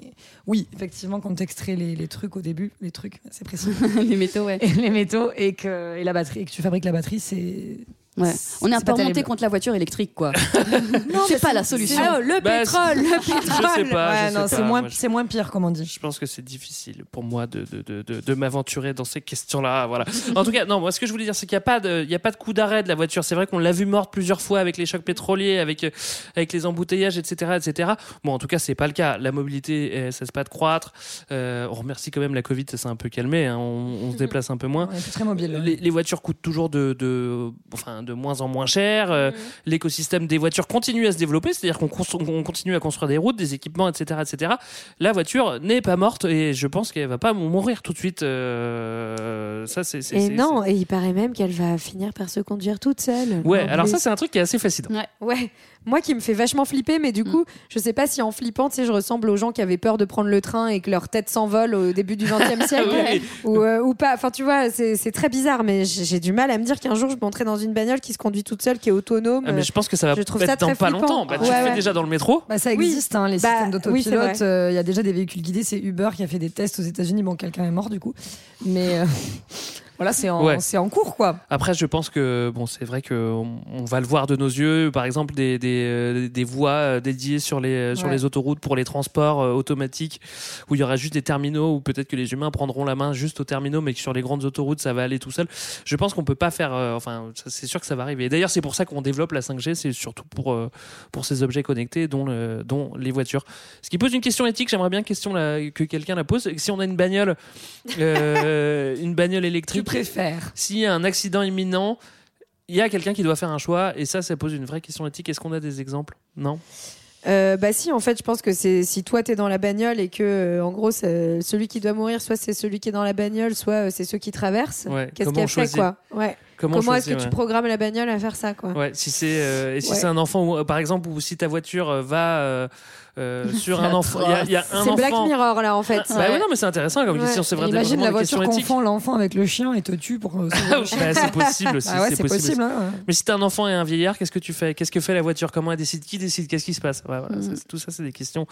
oui, effectivement, quand tu extrais les, les trucs au début, les trucs, c'est précis. (laughs) les métaux, ouais. Et les métaux et que et la batterie, et que tu fabriques la batterie, c'est. Ouais. On est un peu pas remonté contre la voiture électrique, quoi. (laughs) c'est pas la solution. Le Bah, pétrole, le (laughs) Je pétrole. sais pas. Ouais, je sais non, c'est pas. moins, Moi, je- c'est moins pire, comme on dit. Je pense que c'est difficile pour moi de, de, de, de, de m'aventurer dans ces questions-là. Voilà. (laughs) En tout cas, non, moi, ce que je voulais dire, c'est qu'il n'y a, pas de- il y a pas de coup d'arrêt de la voiture. C'est vrai qu'on l'a vu morte plusieurs fois avec les chocs pétroliers, avec, euh, avec les embouteillages, etc., etc. Bon, en tout cas, c'est pas le cas. La mobilité, elle cesse pas de croître. Euh, on remercie quand même la Covid, ça s'est un peu calmé. hein. On, on se déplace un peu moins. On est plus très mobile. Les, les voitures coûtent toujours de, de, enfin, de moins en moins cher. Euh, L'écosystème des voitures continue à se développer, c'est-à-dire qu'on continue à construire des routes, des équipements, etc., etc. La voiture n'est pas morte et je pense qu'elle va pas mourir tout de suite. euh, ça, c'est. Et non, et il paraît même qu'elle va finir par se conduire toute seule. Ouais, alors ça, c'est un truc qui est assez fascinant. Ouais, moi qui me fait vachement flipper, mais du Mm. coup, je sais pas si en flippant, tu sais, je ressemble aux gens qui avaient peur de prendre le train et que leur tête s'envole au début du XXe (laughs) siècle Oui. ou, euh, ou pas. Enfin, tu vois, c'est très bizarre, mais j'ai du mal à me dire qu'un jour je monterai dans une bagnole qui se conduit toute seule, qui est autonome. Ah, mais je pense que ça va Je trouve être ça dans très pas flippant. longtemps. Bah, tu Ouais, le fais ouais. déjà dans le métro. Bah, ça Oui. existe, hein, les Bah, systèmes d'autopilote. euh, Il y a déjà des véhicules guidés. C'est Uber qui a fait des tests aux États-Unis. Bon, quelqu'un est mort du coup. Mais euh, voilà, c'est en, Ouais. en cours, quoi. Après, je pense que bon, c'est vrai qu'on on va le voir de nos yeux. Par exemple, des, des, euh, des voies euh, dédiées sur les, euh, sur Ouais. les autoroutes pour les transports automatiques, où il y aura juste des terminaux, où peut-être que les humains prendront la main juste aux terminaux, mais que sur les grandes autoroutes, ça va aller tout seul. Je pense qu'on peut pas faire. euh, enfin, c'est sûr que ça va arriver. Et D'ailleurs, c'est pour ça qu'on développe la 5G. C'est surtout pour, euh, pour ces objets connectés, dont, le- dont les voitures. Ce qui pose une question éthique. J'aimerais bien question la- que quelqu'un la pose. Si on a une bagnole, euh, (laughs) une bagnole électrique, Tu préfères. s'il y a un accident imminent, il y a quelqu'un qui doit faire un choix, et ça, ça pose une vraie question éthique. Est-ce qu'on a des exemples? Non? Euh, bah si, en fait, je pense que c'est si toi t'es dans la bagnole et que euh, en gros celui qui doit mourir, soit c'est celui qui est dans la bagnole, soit euh, c'est ceux qui traversent. Ouais, Qu'est-ce on qu'elle fait quoi? Ouais. Comment est-ce que tu programmes la bagnole à faire ça quoi? Si c'est si c'est un enfant ou par exemple ou si ta voiture va euh, (laughs) sur un C'est enfant, il y a- il y, a un C'est. Black Mirror là en fait. Bah oui, non, mais c'est intéressant comme Ouais. question. C'est vrai, Imagine vraiment la voiture confond l'enfant avec le chien et te tue pour. euh, (laughs) c'est possible aussi. Ah ouais, c'est possible. hein, ouais. Mais si t'as un enfant et un vieillard, qu'est-ce que tu fais? Qu'est-ce que fait la voiture? Comment elle décide? Qui décide? Qu'est-ce qui se passe? Ouais, voilà, Mm. Tout ça, c'est des questions.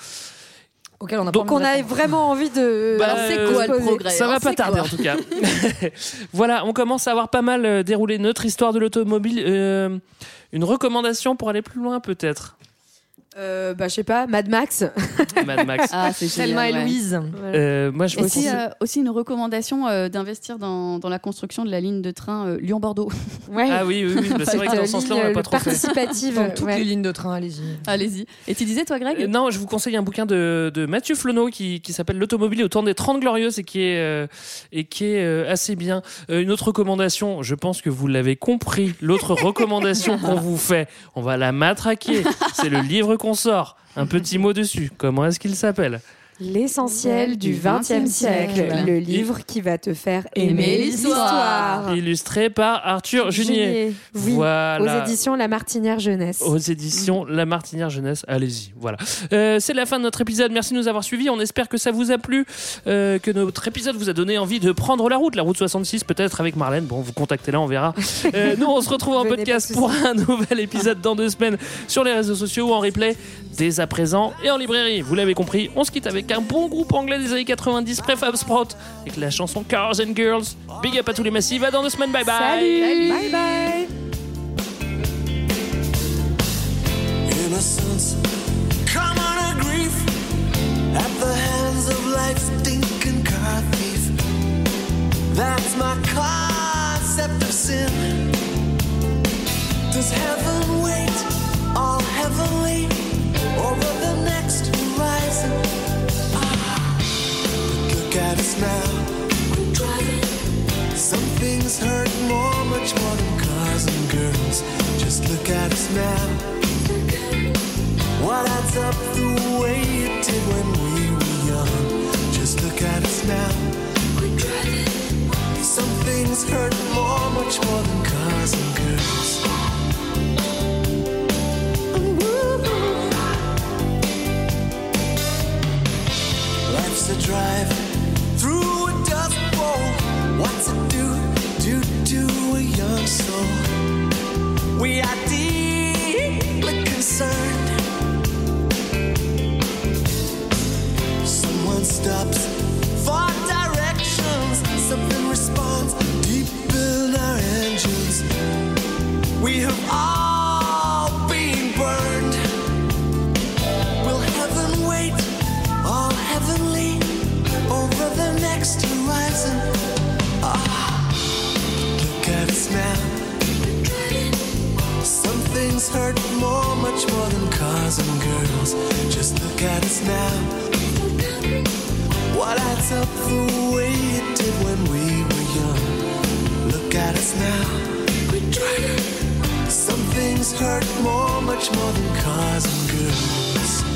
Auquel on a Donc pas on a vraiment envie de. Bah, Alors, c'est euh, quoi le progrès Ça va pas tarder quoi? en tout cas. (laughs) voilà, on commence à avoir pas mal euh, déroulé notre histoire de l'automobile. Euh, une recommandation pour aller plus loin peut-être? Euh, bah je sais pas, Mad Max. (laughs) Mad Max. Ah, c'est génial. et ouais. Louise. Euh, moi je vois Aussi, aussi. euh, aussi une recommandation euh, d'investir dans, dans la construction de la ligne de train euh, Lyon-Bordeaux? (laughs) Ouais. Ah oui, oui, oui. bah, c'est vrai que dans ce sens-là, on l'a pas trop fait. participative. Dans toutes ouais. les lignes de train, allez-y. Allez-y. Et tu disais, toi, Greg Euh, non, je vous conseille un bouquin de, de Mathieu Flonneau qui, qui s'appelle L'automobile au temps des 30 glorieuses et qui est, euh, et qui est euh, assez bien. Euh, une autre recommandation, je pense que vous l'avez compris, l'autre recommandation (laughs) qu'on vous fait, on va la matraquer, c'est le livre sort. Un petit mot dessus. Comment est-ce qu'il s'appelle? L'essentiel du XXe siècle, le livre qui va te faire Aimer l'histoire. Illustré par Arthur Junier. Oui, Voilà. aux éditions La Martinière Jeunesse. aux éditions La Martinière Jeunesse. Allez-y, voilà. Euh, c'est la fin de notre épisode. Merci de nous avoir suivis. On espère que ça vous a plu, euh, que notre épisode vous a donné envie de prendre la route, la route 66 peut-être avec Marlène. Bon, vous contactez là, on verra. Euh, (laughs) nous, on se retrouve en podcast pour un nouvel épisode dans deux semaines sur les réseaux sociaux ou en replay dès à présent et en librairie. Vous l'avez compris, on se quitte avec un bon groupe anglais des années 90, Prefab Sprout, avec la chanson Cars and Girls. Big up à tous les massifs. À dans deux semaines. Bye bye. Salut. Bye bye. innocence. Come on, a grief at the hands of life's stinking car thief. That's my concept of sin. Does heaven wait? All heavenly over the next horizon? Look at us now. Some things hurt more, much more than cars and girls. Just look at us now. What adds up the way it did when we were young? Just look at us now. Some things hurt more, much more than cars and girls. Life's a drive, What's it do do, do a young soul? We are deeply concerned. Someone stops for directions. Something responds deep in our engines. We have all been burned. Will heaven wait all heavenly over the next horizon? now. Some things hurt more, much more than cars and girls. Just look at us now. What adds up the way it did when we were young? Look at us now. Some things hurt more, much more than cars and girls.